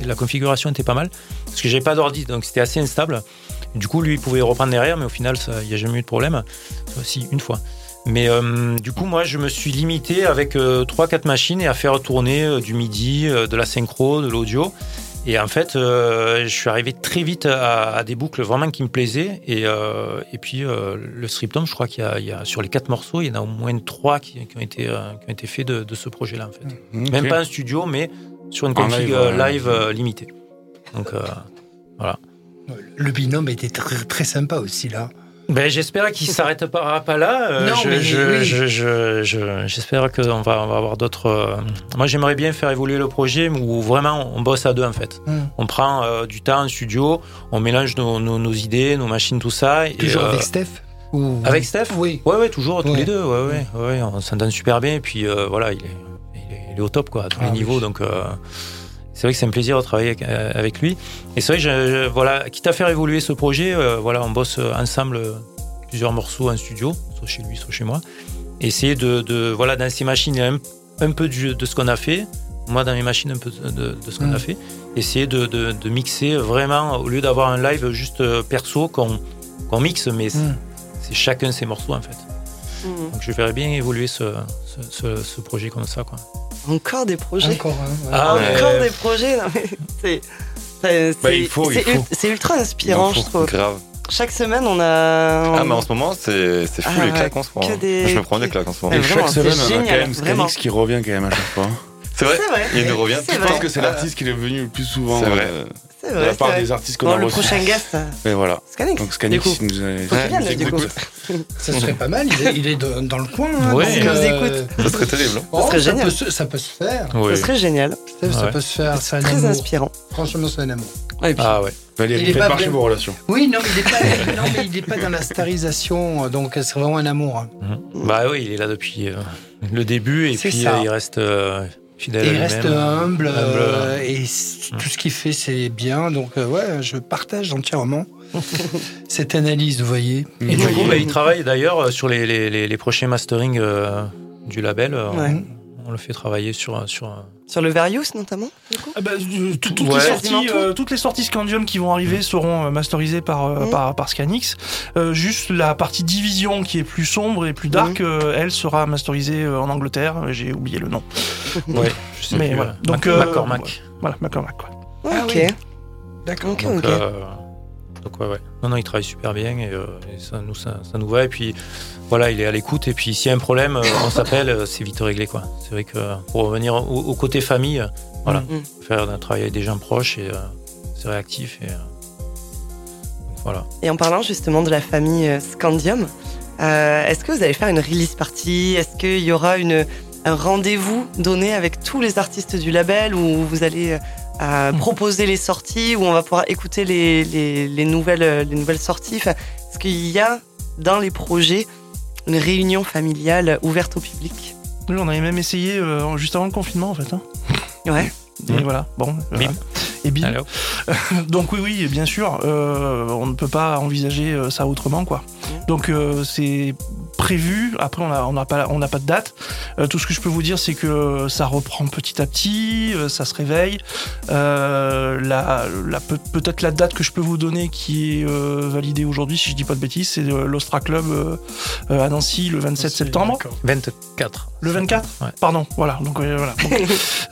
la configuration était pas mal parce que j'avais pas d'ordi, donc c'était assez instable. Du coup, lui, il pouvait reprendre derrière, mais au final, il n'y a jamais eu de problème. Si, une fois. Mais euh, du coup, moi, je me suis limité avec euh, 3-4 machines et à faire tourner euh, du MIDI, de la synchro, de l'audio. Et en fait, euh, je suis arrivé très vite à, des boucles vraiment qui me plaisaient. Et, euh, et puis, euh, le Striptom, je crois qu'il y, a sur les quatre morceaux, il y en a au moins trois qui, ont, été, qui ont été faits de, ce projet-là, en fait. Mmh, Même pas un studio, mais sur une config live, limitée. Donc, voilà. Le binôme était très, très sympa aussi là. Ben, j'espère qu'il s'arrête pas, pas là. Euh, non, mais j'espère qu'on va, on va avoir d'autres. Euh, moi, j'aimerais bien faire évoluer le projet où vraiment on bosse à deux en fait. Hmm. On prend euh, du temps en studio, on mélange nos, nos, idées, nos machines, tout ça. Toujours avec Steph ou... Avec Steph? Oui. Ouais, ouais, toujours, tous les deux. Ouais, ouais, ouais, on s'entend super bien. Et puis voilà, il est, il est, au top quoi, à tous les ah niveaux. Donc c'est vrai que c'est un plaisir de travailler avec, lui. Et c'est vrai que, je, voilà, quitte à faire évoluer ce projet, euh, voilà, on bosse ensemble plusieurs morceaux en studio, soit chez lui, soit chez moi. Essayer de, de voilà, dans ces machines, un, un peu de, ce qu'on a fait. Moi, dans mes machines, un peu de, ce qu'on a mm. fait. Essayer de, de, mixer vraiment, au lieu d'avoir un live juste euh, perso qu'on mixe, mais mm. c'est chacun ses morceaux en fait. Mm. Donc je verrais bien évoluer ce, ce, ce projet comme ça. Quoi. Encore des projets. Encore, ah, encore des projets. C'est bah, c'est ultra inspirant, je trouve. Grave. Chaque semaine, on a. Ah, mais en ce moment, c'est fou ah, les claques en ce moment. Des... Je me prends des claques en ce moment. Et chaque semaine, on a quand même Scanix qui revient quand même à chaque fois. C'est vrai, vrai, Il nous revient. Je pense que c'est l'artiste qui est venu le plus souvent. C'est vrai. Euh, c'est vrai. De la part des artistes qu'on a reçus. Le prochain guest. Et voilà. Scanix. Donc Scanix, nous a. Ça serait pas mal, il est, dans le coin. Hein, oui, il nous écoute. Ça serait terrible. Oh, ça serait génial. ça peut se faire. Ça serait génial. Ça peut se faire. C'est très inspirant. Franchement, c'est un amour. Ah ouais. Valérie, faites marcher vos relations. Oui, non, mais il n'est pas, dans la starisation, donc c'est vraiment un amour. Hein. Mhm. Bah oui, il est là depuis euh, le début et puis euh, il reste euh, fidèle. il reste humble, et mhm. tout ce qu'il fait, c'est bien. Donc ouais, je partage entièrement. cette analyse, vous voyez. Et du coup, bah, il travaille d'ailleurs sur les, les, les, prochains mastering du label. Ouais on le fait travailler sur sur sur le Various notamment. Ah bah, toutes, les sorties, euh, toutes les sorties Scandium qui vont arriver seront euh, masterisées par euh, mm. par, Scanix. juste la partie division qui est plus sombre et plus dark, mm. elle sera masterisée en Angleterre. J'ai oublié le nom. ouais, je sais Mais voilà. Donc McCormack. Voilà, McCormack. Quoi. Ah, ok. D'accord. Ok. Donc ouais, ouais. Non, non, il travaille super bien et, ça, nous, ça, ça, nous va. Et puis voilà, il est à l'écoute. Et puis s'il y a un problème, euh, on s'appelle, euh, c'est vite réglé. quoi. C'est vrai que pour revenir au, côté famille, euh, voilà, mm. faire un travail avec des gens proches et c'est réactif. Et, voilà. Et en parlant justement de la famille Scandium, est-ce que vous allez faire une release party? Est-ce qu'il y aura une, un rendez-vous donné avec tous les artistes du label où vous allez mm. proposer les sorties, où on va pouvoir écouter les, les, nouvelles, les nouvelles sorties? Est-ce qu'il y a dans les projets une réunion familiale ouverte au public. Oui, on avait même essayé euh, juste avant le confinement en fait. Hein. Ouais. Et voilà, bon. Bim. Et bim. Donc oui, oui, bien sûr, euh, on ne peut pas envisager euh, ça autrement, quoi. Donc c'est prévu. Après, on n'a on a pas, on pas de date. Euh, tout ce que je peux vous dire, c'est que ça reprend petit à petit, euh, ça se réveille. Euh, la, la peut-être la date que je peux vous donner qui est validée aujourd'hui, si je dis pas de bêtises, c'est l'Ostra Club à Nancy le 27 septembre. 24. Le 24 Pardon, voilà. Donc, voilà.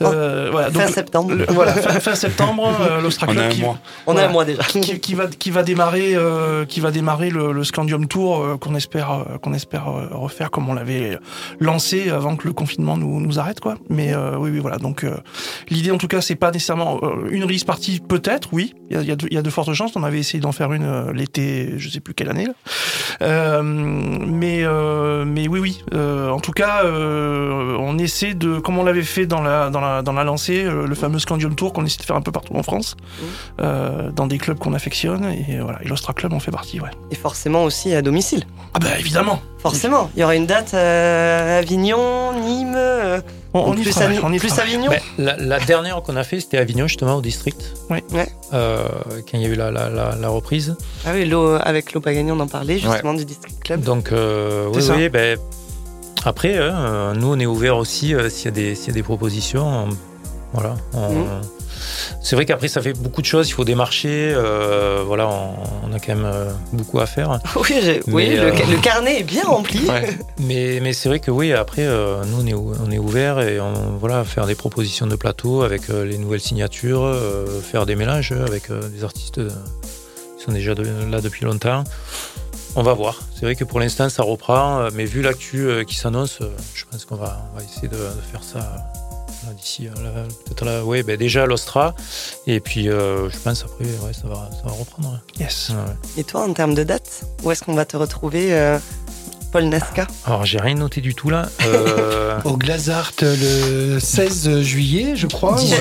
voilà fin septembre. voilà, fin, septembre, l'Ostra Club. On a un mois. On a un mois déjà. Qui, va, qui va démarrer, qui va démarrer le, le Scandium Tour qu'on espère, qu'on espère refaire comme on l'avait lancé avant que le confinement nous, nous arrête, quoi. Mais euh, oui, oui, voilà. Donc euh, l'idée, en tout cas, c'est pas nécessairement euh, une release partie, peut-être, oui. Il y a, y a, de fortes chances. On avait essayé d'en faire une l'été, je sais plus quelle année. mais mais oui, oui. en tout cas, on essaie de, comme on l'avait fait dans la dans la dans la lancée, le fameux Scandium Tour qu'on essaie de faire un peu partout en France, mmh. dans des clubs qu'on affectionne. Et voilà, et l'Ostra Club en fait partie, ouais. Et forcément aussi à domicile. Ah bah évidemment. Forcément, il y aura une date euh, Avignon, Nîmes. Euh, on, y plus, plus Avignon. la, dernière qu'on a fait, c'était Avignon justement au district. Oui. Euh, quand il y a eu la, la, reprise. Ah oui, avec l'Opagani, on en parlait justement du district club. Donc oui, oui ben, après, nous on est ouvert aussi s'il y, y, a des propositions. voilà. On, mmh. C'est vrai qu'après, ça fait beaucoup de choses. Il faut démarcher. Euh, voilà, on, a quand même euh, beaucoup à faire. Oui, euh, le, carnet est bien rempli. mais mais c'est vrai que oui, après, nous, on est, on est ouvert et on voilà, faire des propositions de plateau avec les nouvelles signatures, faire des mélanges avec des artistes qui sont déjà là depuis longtemps. On va voir. C'est vrai que pour l'instant, ça reprend, mais vu l'actu qui s'annonce, je pense qu'on va, essayer de, faire ça d'ici peut-être là, ouais, ben déjà l'Ostra, et puis je pense après, ouais, ça va, ça va reprendre. Yes. Et toi, en termes de date, où est-ce qu'on va te retrouver Paul Nasca? Alors, j'ai rien noté du tout là. Au Glazart le 16 juillet, je crois. vous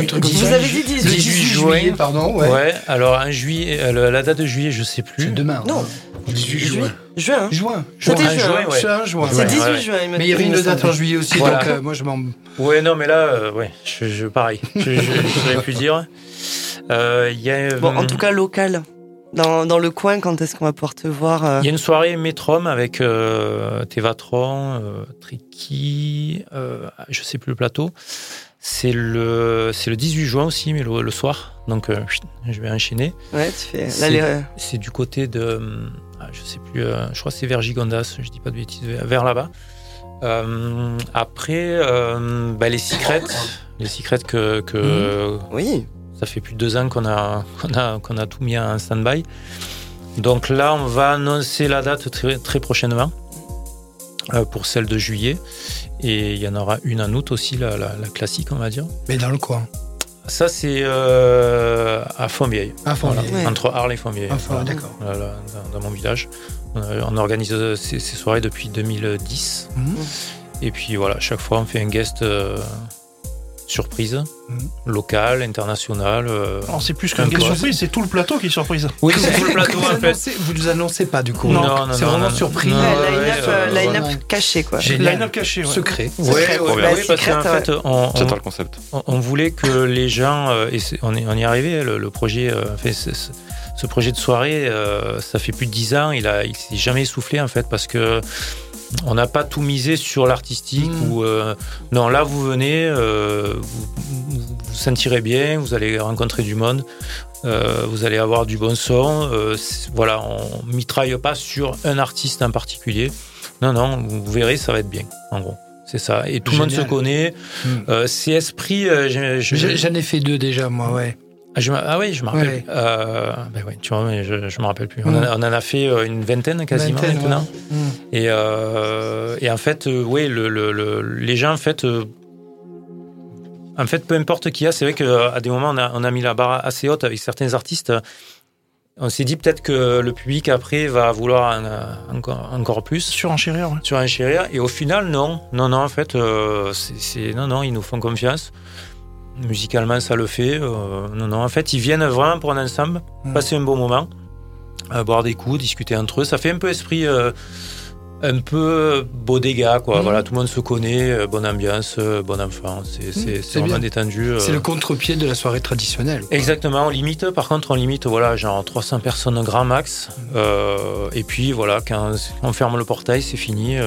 avez dit 18, 18 juillet, pardon. Ouais. ouais. alors un juillet, la date de juillet, je sais plus. C'est demain. Non. 18 juin. Juin. Juin. C'était juin. juin. juin. C'est 18 juin. Mais il y avait une date en juillet aussi, donc euh, moi je m'en. Ouais, non, mais là, euh, ouais, je, je, pareil. je n'aurais pu dire. Euh, y a, bon, en tout cas, local. Dans, dans le coin, quand est-ce qu'on va pouvoir te voir Il y a une soirée Métrom avec Tevatron, Triki, je sais plus le plateau. C'est le, c'est le 18 juin aussi, mais le, soir. Donc, je vais enchaîner. Ouais, tu fais. C'est du côté de. Je sais plus, euh, je crois que c'est vers Gigondas, je dis pas de bêtises, vers là-bas. Euh, après, euh, bah, les secrets, les secrets que, que mhm. oui. ça fait plus de deux ans qu'on a, qu'on a, qu'on a tout mis en stand-by. Donc là, on va annoncer la date très, très prochainement pour celle de juillet. Et il y en aura une en août aussi, la, la, la classique, on va dire. Mais dans le coin. Ça, c'est euh, à Fontvieille. À Fontvieille. Entre Arles et Fontvieille. Ah, d'accord. dans, mon village. On, organise ces, soirées depuis 2010. Mhm. Et puis voilà, chaque fois, on fait un guest euh, surprise, mhm. local, international. Euh, c'est plus qu'un guest surprise, c'est tout le plateau qui est surprise. Oui, c'est tout le plateau en fait. Vous ne nous annoncez pas du coup. Non, non, c'est vraiment surprise. Line-up caché quoi. Line-up caché, secret. Ouais, ouais, parce qu'en fait, on, le concept. On, voulait que les gens, euh, et on, est, on y est arrivé, le, projet, euh, fait, ce projet de soirée, ça fait plus de 10 ans, il a, il s'est jamais essoufflé en fait parce que on n'a pas tout misé sur l'artistique hmm. ou euh, non là vous venez euh, vous, vous, sentirez bien vous allez rencontrer du monde euh, vous allez avoir du bon son voilà on mitraille pas sur un artiste en particulier. Non non vous verrez ça va être bien en gros. C'est ça. Et tout le monde se connaît. C'est esprit j'en ai fait deux déjà moi ouais ah, ah, oui, je me rappelle. Euh, ben ouais, tu vois, mais je, je me rappelle plus. On, mm. en a fait euh, une vingtaine quasiment maintenant. Mm. Et, euh, et en fait, oui, le, le, les gens, en fait, euh, en fait, peu importe qui a, c'est vrai qu'à des moments, on a, on a mis la barre assez haute avec certains artistes. On s'est dit peut-être que le public après va vouloir encore, encore plus. Surenchérir, ouais. Surenchérir. Et au final, non. Non, non, en fait, c'est, non, non, ils nous font confiance. Musicalement, ça le fait. Euh, non, non. En fait, ils viennent vraiment pour un ensemble, mm. passer un bon moment, euh, boire des coups, discuter entre eux. Ça fait un peu esprit euh, un peu beau dégâts, quoi. Mm. Voilà, tout le monde se connaît, euh, bonne ambiance, euh, bon enfant, c'est mm. vraiment détendu. Euh. C'est le contre-pied de la soirée traditionnelle. Exactement, on limite, par contre, on limite, voilà, genre 300 personnes grand max. Euh, et puis, voilà, quand on ferme le portail, c'est fini.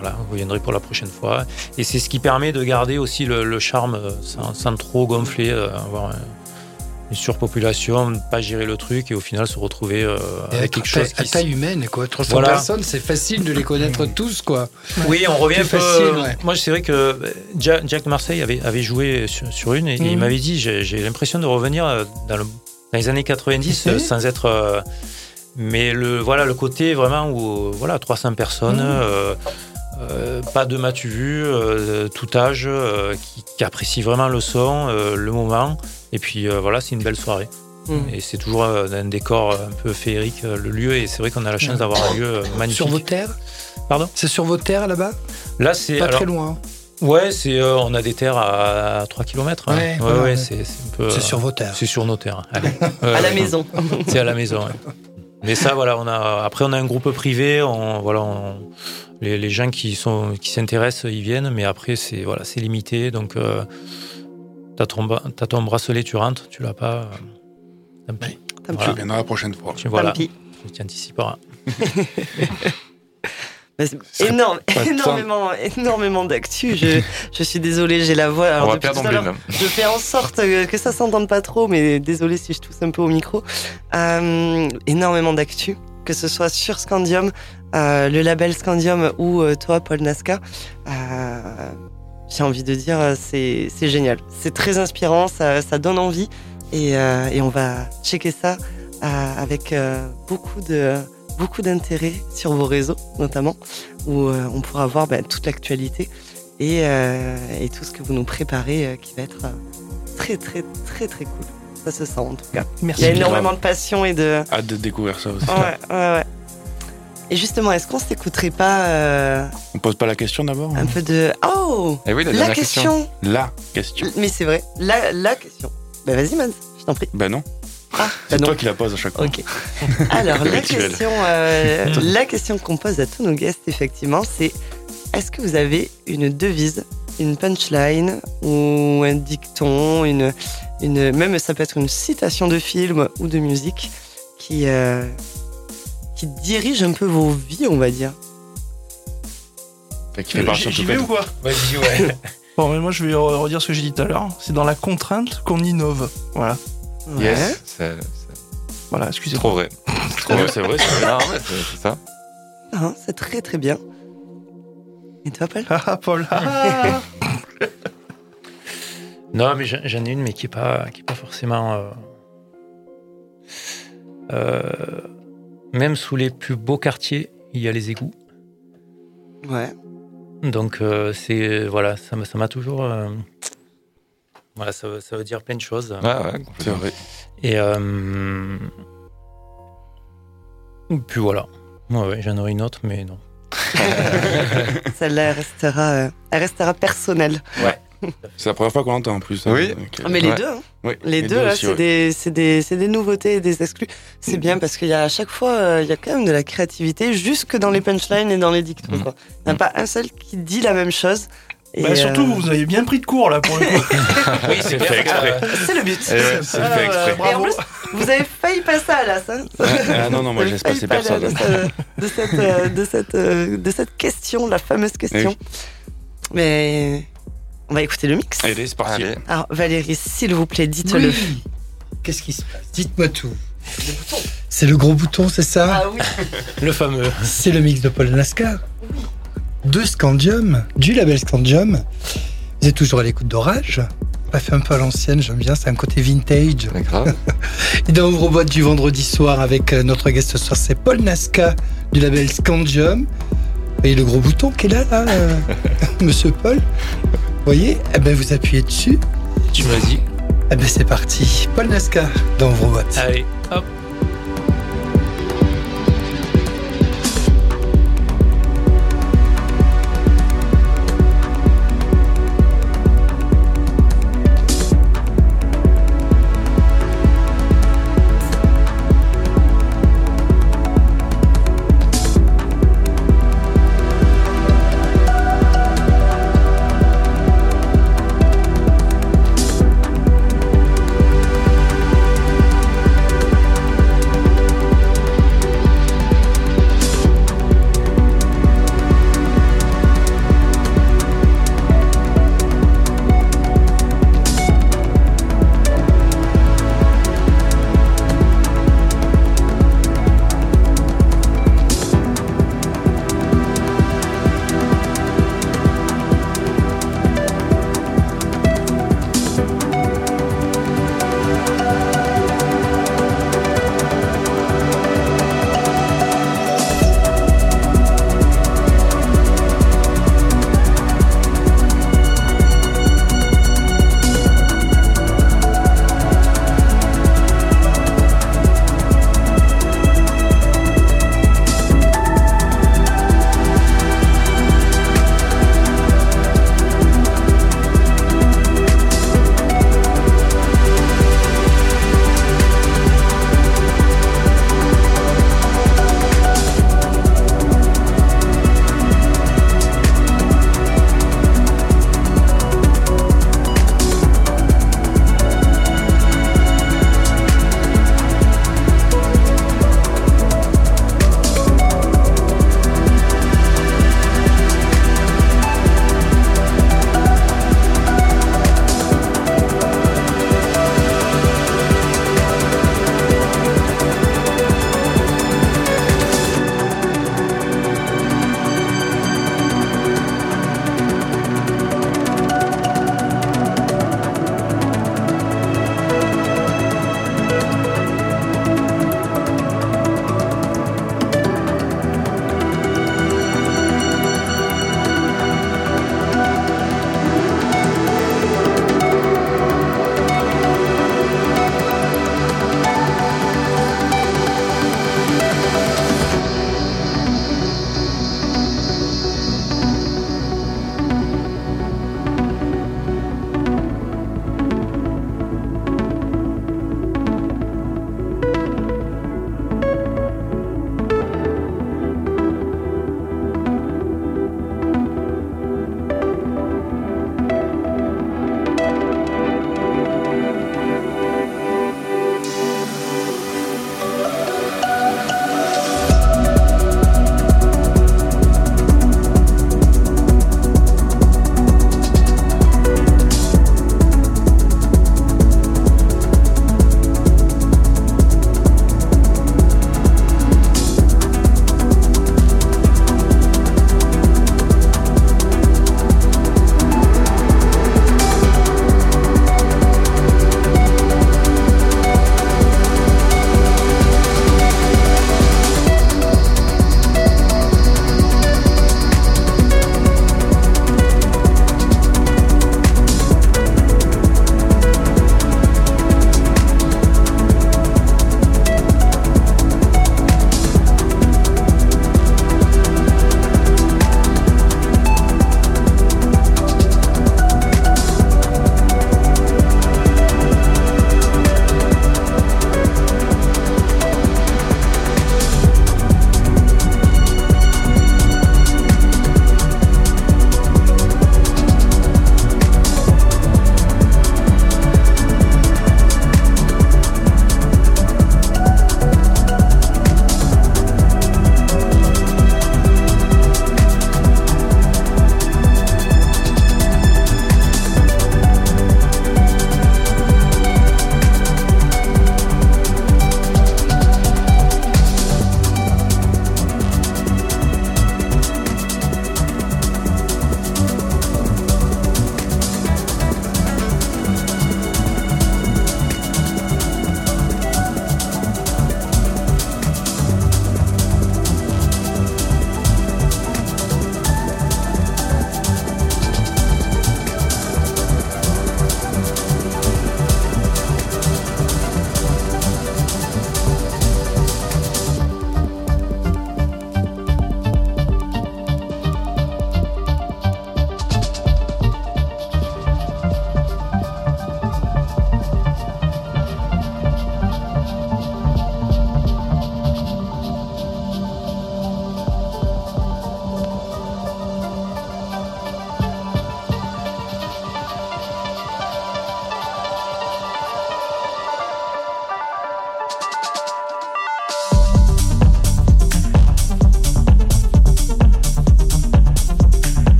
voilà, vous viendrez pour la prochaine fois. Et c'est ce qui permet de garder aussi le, le charme sans, sans, trop gonfler, avoir une surpopulation, pas gérer le truc et au final se retrouver euh, avec quelque chose à taille humaine quoi. 300 personnes, c'est facile de les connaître tous quoi. Oui, on revient un peu. Facile, Moi, c'est vrai que euh, Jack Marseille avait, avait joué sur, une et, il mhm. m'avait dit j'ai l'impression de revenir euh, dans, le, dans, les années 90 sans être. mais le voilà le côté vraiment où voilà 300 personnes. Mhm. pas de matu vu, tout âge, qui, qui, apprécie vraiment le son, le moment. Et puis euh, voilà, c'est une belle soirée. Hmm. Et c'est toujours euh, un décor un peu féerique, euh, le lieu. Et c'est vrai qu'on a la chance d'avoir un lieu magnifique. Sur vos terres? Pardon? C'est sur vos terres là-bas? Là, c'est. Pas très loin. Ouais, c'est, on a des terres à 3 km. Hein. Ouais, ouais, c'est, un peu. C'est sur vos terres. C'est sur nos terres. à la maison. c'est à la maison. Mais ça, voilà, on a. Après, on a un groupe privé. On, voilà, les, les, gens qui sont qui s'intéressent, ils viennent. Mais après, c'est voilà, c'est limité. Donc. T'as ton, as ton bracelet, tu rentres, tu l'as pas. Euh, tant pis. Tu viendras la prochaine fois. Tu, voilà, tu t'anticiperas. énorme, énormément, énormément d'actu. Je, je, suis désolé, j'ai la voix. Alors, depuis tout à je fais en sorte que ça s'entende pas trop, mais désolé si je tousse un peu au micro. Euh, énormément d'actu, que ce soit sur Scandium, euh, le label Scandium ou toi, Paul Nasca j'ai envie de dire, euh, c'est génial. C'est très inspirant, ça, ça donne envie. Et, euh, et, on va checker ça euh, avec beaucoup de beaucoup d'intérêt sur vos réseaux, notamment, où on pourra voir ben, toute l'actualité. et, et, tout ce que vous nous préparez qui va être très très très très cool. Ça se sent en tout cas. Merci. Il y a énormément de passion et de. Hâte de découvrir ça aussi. Ouais, ouais, ouais. Et justement, est-ce qu'on s'écouterait pas euh, On pose pas la question d'abord Un peu de. Oh eh oui, la, question. La question. Mais c'est vrai, la, la question. Bah vas-y, man, je t'en prie. Bah non. Ah, c'est bah toi qui la poses à chaque fois. Ok. Alors, la question, euh, la question qu'on pose à tous nos guests, effectivement, c'est est-ce que vous avez une devise, une punchline ou un dicton, une, une, même ça peut être une citation de film ou de musique qui, euh, qui dirige un peu vos vies, on va dire. Qui fait J'y vais ou quoi Vas-y, ouais. bon, mais moi je vais redire ce que j'ai dit tout à l'heure. C'est dans la contrainte qu'on innove. Voilà. Yes. C'est, Voilà, excusez-moi. Trop vrai. Trop vrai, c'est vrai. C'est, ça. Ah, c'est très très bien. Et toi, Paul Ah, Paul. Ah. non, mais j'en ai une, mais qui n'est pas, qui est pas forcément. Euh... Euh même sous les plus beaux quartiers, il y a les égouts. Ouais. Donc euh, c'est voilà, ça m'a ça toujours euh, voilà, ça, ça, veut dire plein de choses. Ah ouais, c'est vrai. Et euh, puis voilà. Ouais, ouais j'en aurais une autre, mais non. Celle-là, elle restera, elle restera personnelle. Ouais. C'est la première fois qu'on l'entend en plus. Hein, oui. Ah, mais les deux, hein. oui, les, deux, là, c'est des, des, des, nouveautés et des exclus. C'est bien parce qu'il y a à chaque fois, euh, il y a quand même de la créativité jusque dans les punchlines et dans les dictons. Mm. Il n'y a pas un seul qui dit la même chose. bah surtout, euh, vous avez bien pris de cours là pour le coup. oui, c'est fait exprès. C'est le but. c'est fait exprès. Et en plus, vous avez failli passer à l'as. Hein ah non, non, moi je laisse passer personne. De, cette, de, cette, de cette question, la fameuse question. Mais on va écouter le mix. Allez, c'est parti. Alors, Valérie, s'il vous plaît, dites-le. Qu'est-ce qui se passe? Dites-moi tout. C'est le gros bouton, c'est ça? Ah oui. le fameux. C'est le mix de Paul Nascar. De Scandium, du label Scandium. Vous êtes toujours à l'écoute d'Orage. Pas fait un peu à l'ancienne, j'aime bien, c'est un côté vintage. Grave. Et dans Ouvre-boîte du vendredi soir avec euh, notre guest ce soir, c'est Paul Nasca du label Scandium. Et le gros bouton qui est là, là, euh, monsieur Paul? Voyez Eh ben, vous appuyez dessus. Tu m'as dit. Eh ben, c'est parti. Paul Nasca dans vos boîtes. Allez, hop.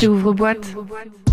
Rage. Ouvre-boîte. focus,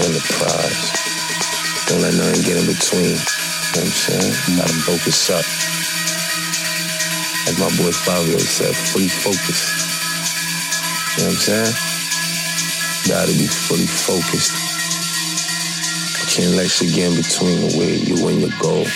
straight on the prize. Don't let nothing get in between. You know what I'm saying? Gotta focus up. Like my boy Fabio said, fully focused. You know what I'm saying? Gotta be fully focused. Can't let shit get in between where you and your goal.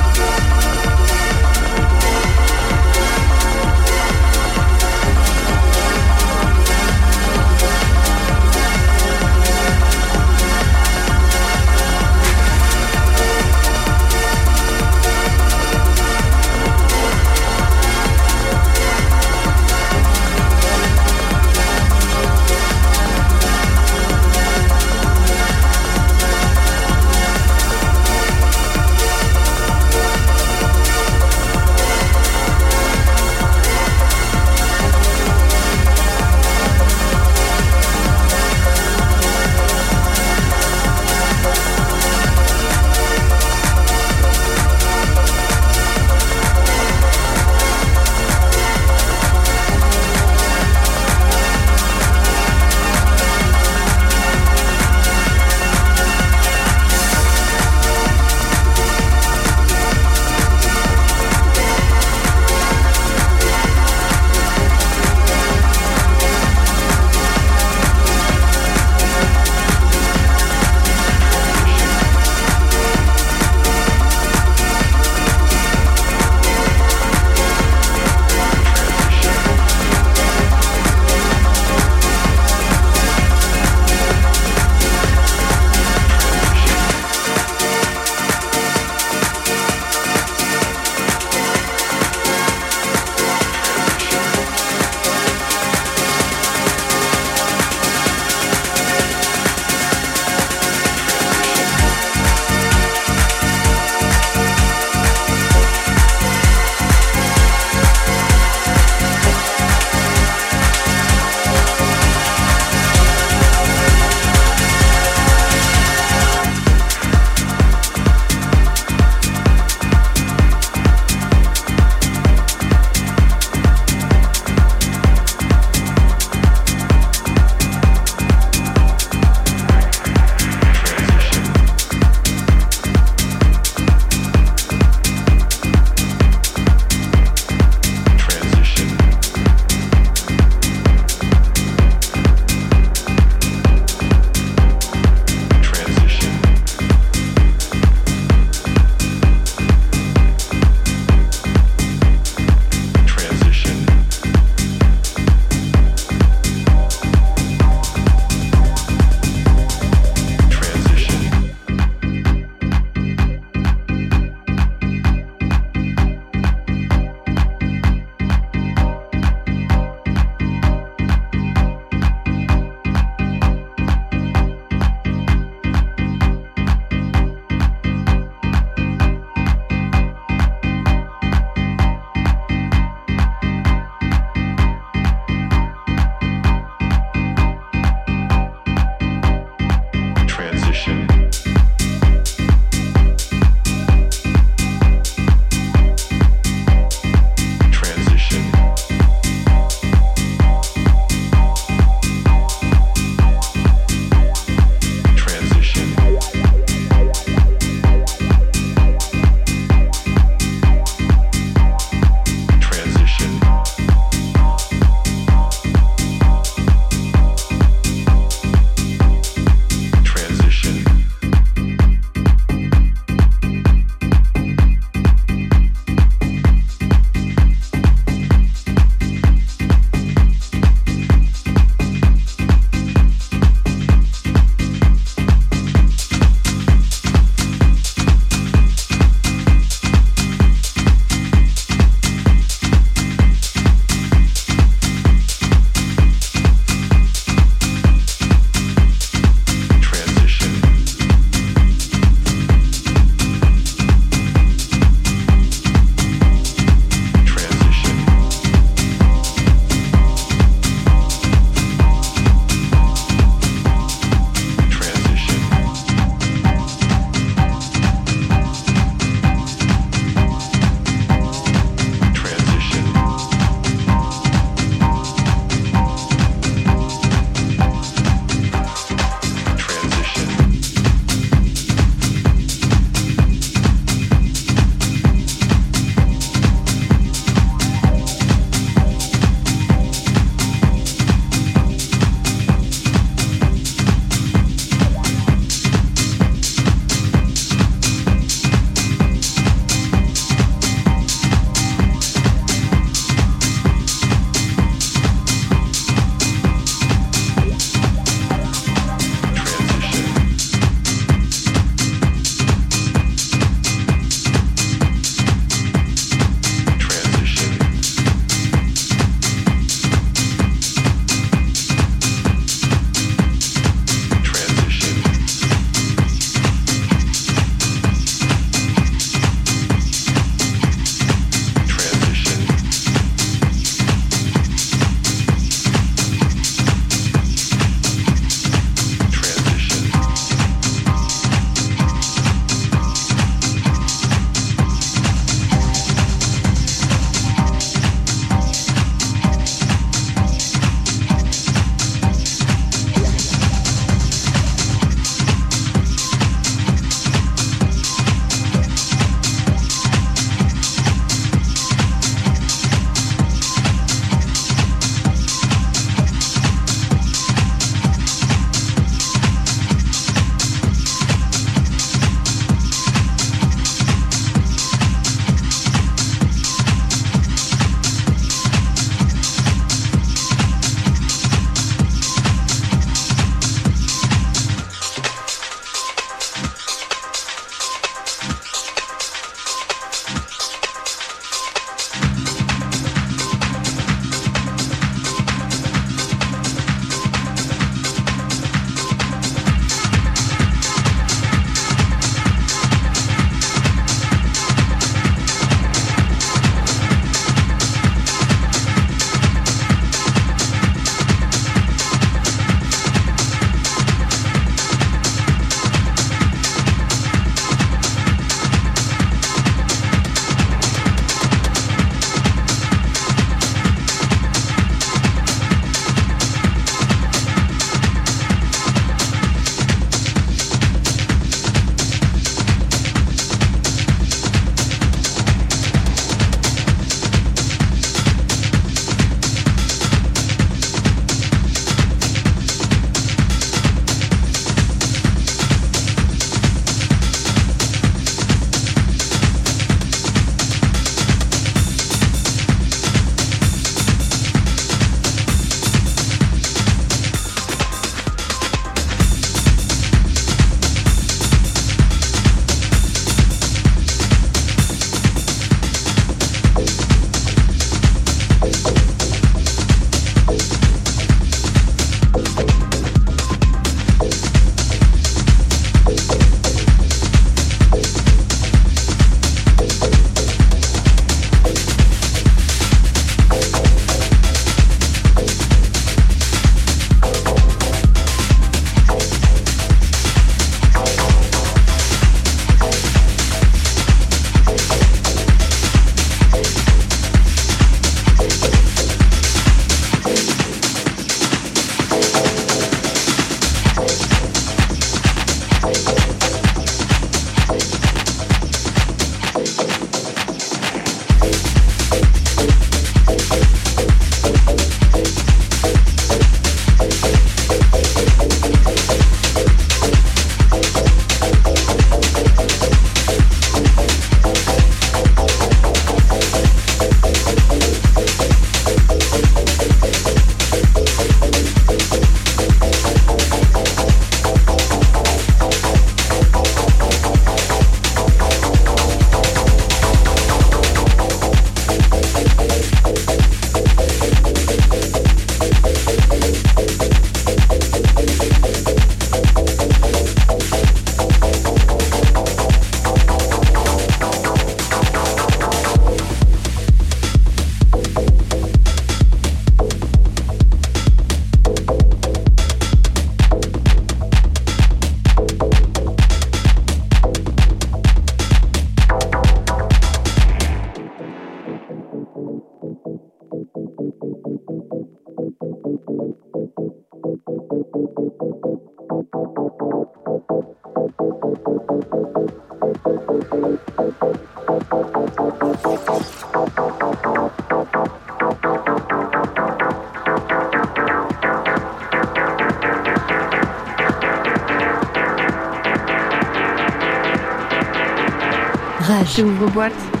Rage. Ouvre-boîte.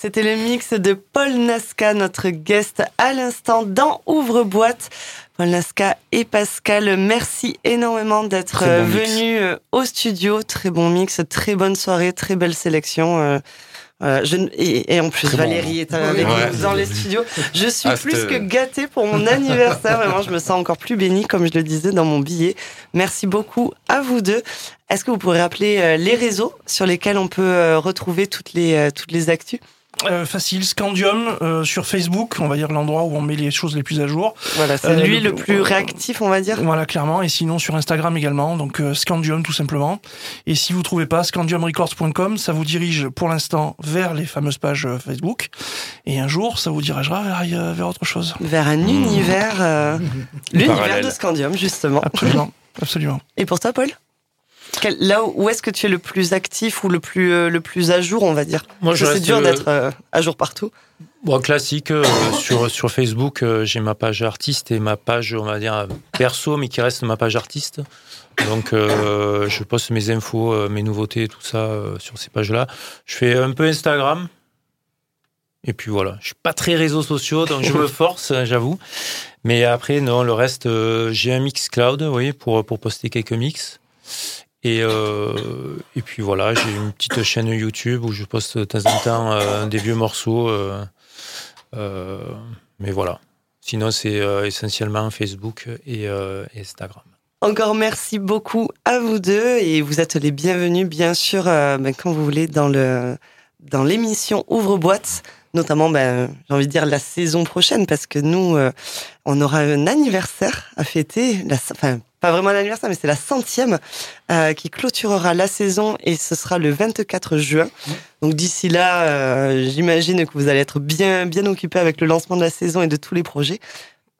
C'était le mix de Paul Nasca, notre guest à l'instant dans Ouvre-boîte. Paul Nasca et Pascal, merci énormément d'être venus euh, au studio. Très bon mix, très bonne soirée, très belle sélection. Euh, euh, je, et, en plus, Valérie est avec nous dans les studios. Je suis ah, plus que gâtée pour mon anniversaire. Vraiment, je me sens encore plus bénie, comme je le disais dans mon billet. Merci beaucoup à vous deux. Est-ce que vous pourrez rappeler les réseaux sur lesquels on peut retrouver toutes les, toutes les actus? Euh, facile, Scandium euh, sur Facebook, on va dire l'endroit où on met les choses les plus à jour. Voilà, c'est lui le, plus réactif, on va dire. Voilà, clairement. Et sinon sur Instagram également, donc Scandium tout simplement. Et si vous trouvez pas scandiumrecords.com, ça vous dirige pour l'instant vers les fameuses pages Facebook. Et un jour, ça vous dirigera vers, vers autre chose. Vers un univers, l'univers de Scandium justement. Absolument, absolument. Et pour toi, Paul? Là où est-ce que tu es le plus actif ou le plus euh, le plus à jour, on va dire? Moi, je c'est dur d'être euh, à jour partout. Bon, classique euh, sur sur Facebook, j'ai ma page artiste et ma page, on va dire perso, mais qui reste ma page artiste. Donc, je poste mes infos, mes nouveautés, tout ça sur ces pages-là. Je fais un peu Instagram. Et puis voilà, je suis pas très réseaux sociaux, donc je me force, j'avoue. Mais après, non, le reste, j'ai un mix cloud, oui, pour pour poster quelques mix. Et, euh, et puis voilà, j'ai une petite chaîne YouTube où je poste de temps en temps euh, des vieux morceaux. Euh, mais voilà. Sinon, c'est essentiellement Facebook et, Instagram. Encore merci beaucoup à vous deux et vous êtes les bienvenus, bien sûr, ben, quand vous voulez, dans le dans l'émission Ouvre-boîte notamment, ben, j'ai envie de dire la saison prochaine, parce que nous, on aura un anniversaire à fêter, la, enfin pas vraiment l'anniversaire, mais c'est la centième euh, qui clôturera la saison et ce sera le 24 juin. Donc d'ici là, euh, j'imagine que vous allez être bien bien occupé avec le lancement de la saison et de tous les projets.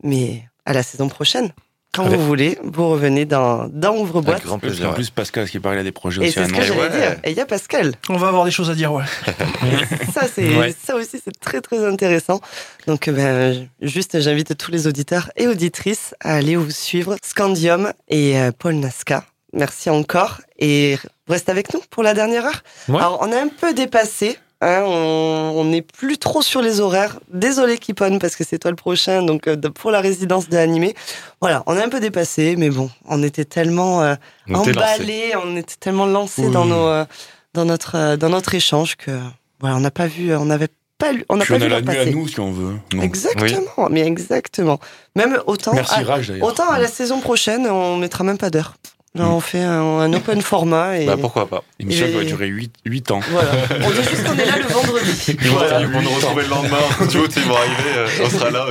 Mais à la saison prochaine. Quand vous voulez, vous revenez dans, dans Ouvre-boîte. En plus, Pascal, qui il a des projets aussi. Et c'est ce que j'allais dire. Et il y a Pascal. On va avoir des choses à dire, ouais. ça, c'est, ça aussi, c'est très, très intéressant. Donc, ben, juste, j'invite tous les auditeurs et auditrices à aller vous suivre. Scandium et euh, Paul Nasca. Merci encore. Et reste avec nous pour la dernière heure. Alors, on a un peu dépassé Hein, on n'est plus trop sur les horaires. Désolé Kipon parce que c'est toi le prochain. Donc euh, pour la résidence de l'animé, voilà, on est un peu dépassé, mais bon, on était tellement euh, emballé, on était tellement lancé dans nos euh, dans notre dans notre échange que voilà, on n'a pas vu, on n'avait pas, on n'a pas vu la nuit à nous si on veut. Exactement, mais exactement. Même autant, autant à la saison prochaine, on mettra même pas d'heure. Là, on fait un, open format. Et... Bah, pourquoi pas L'émission va durer 8, 8 ans. Voilà. On dit juste qu'on est là le vendredi. Ils vont, nous retrouver le lendemain. tu vois, ils vont arriver, euh, on sera là.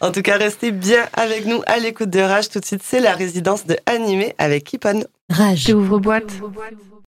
en tout cas, restez bien avec nous à l'écoute de Rage. Tout de suite, c'est la résidence de Animé avec Kipon. Rage. Ouvre boîte.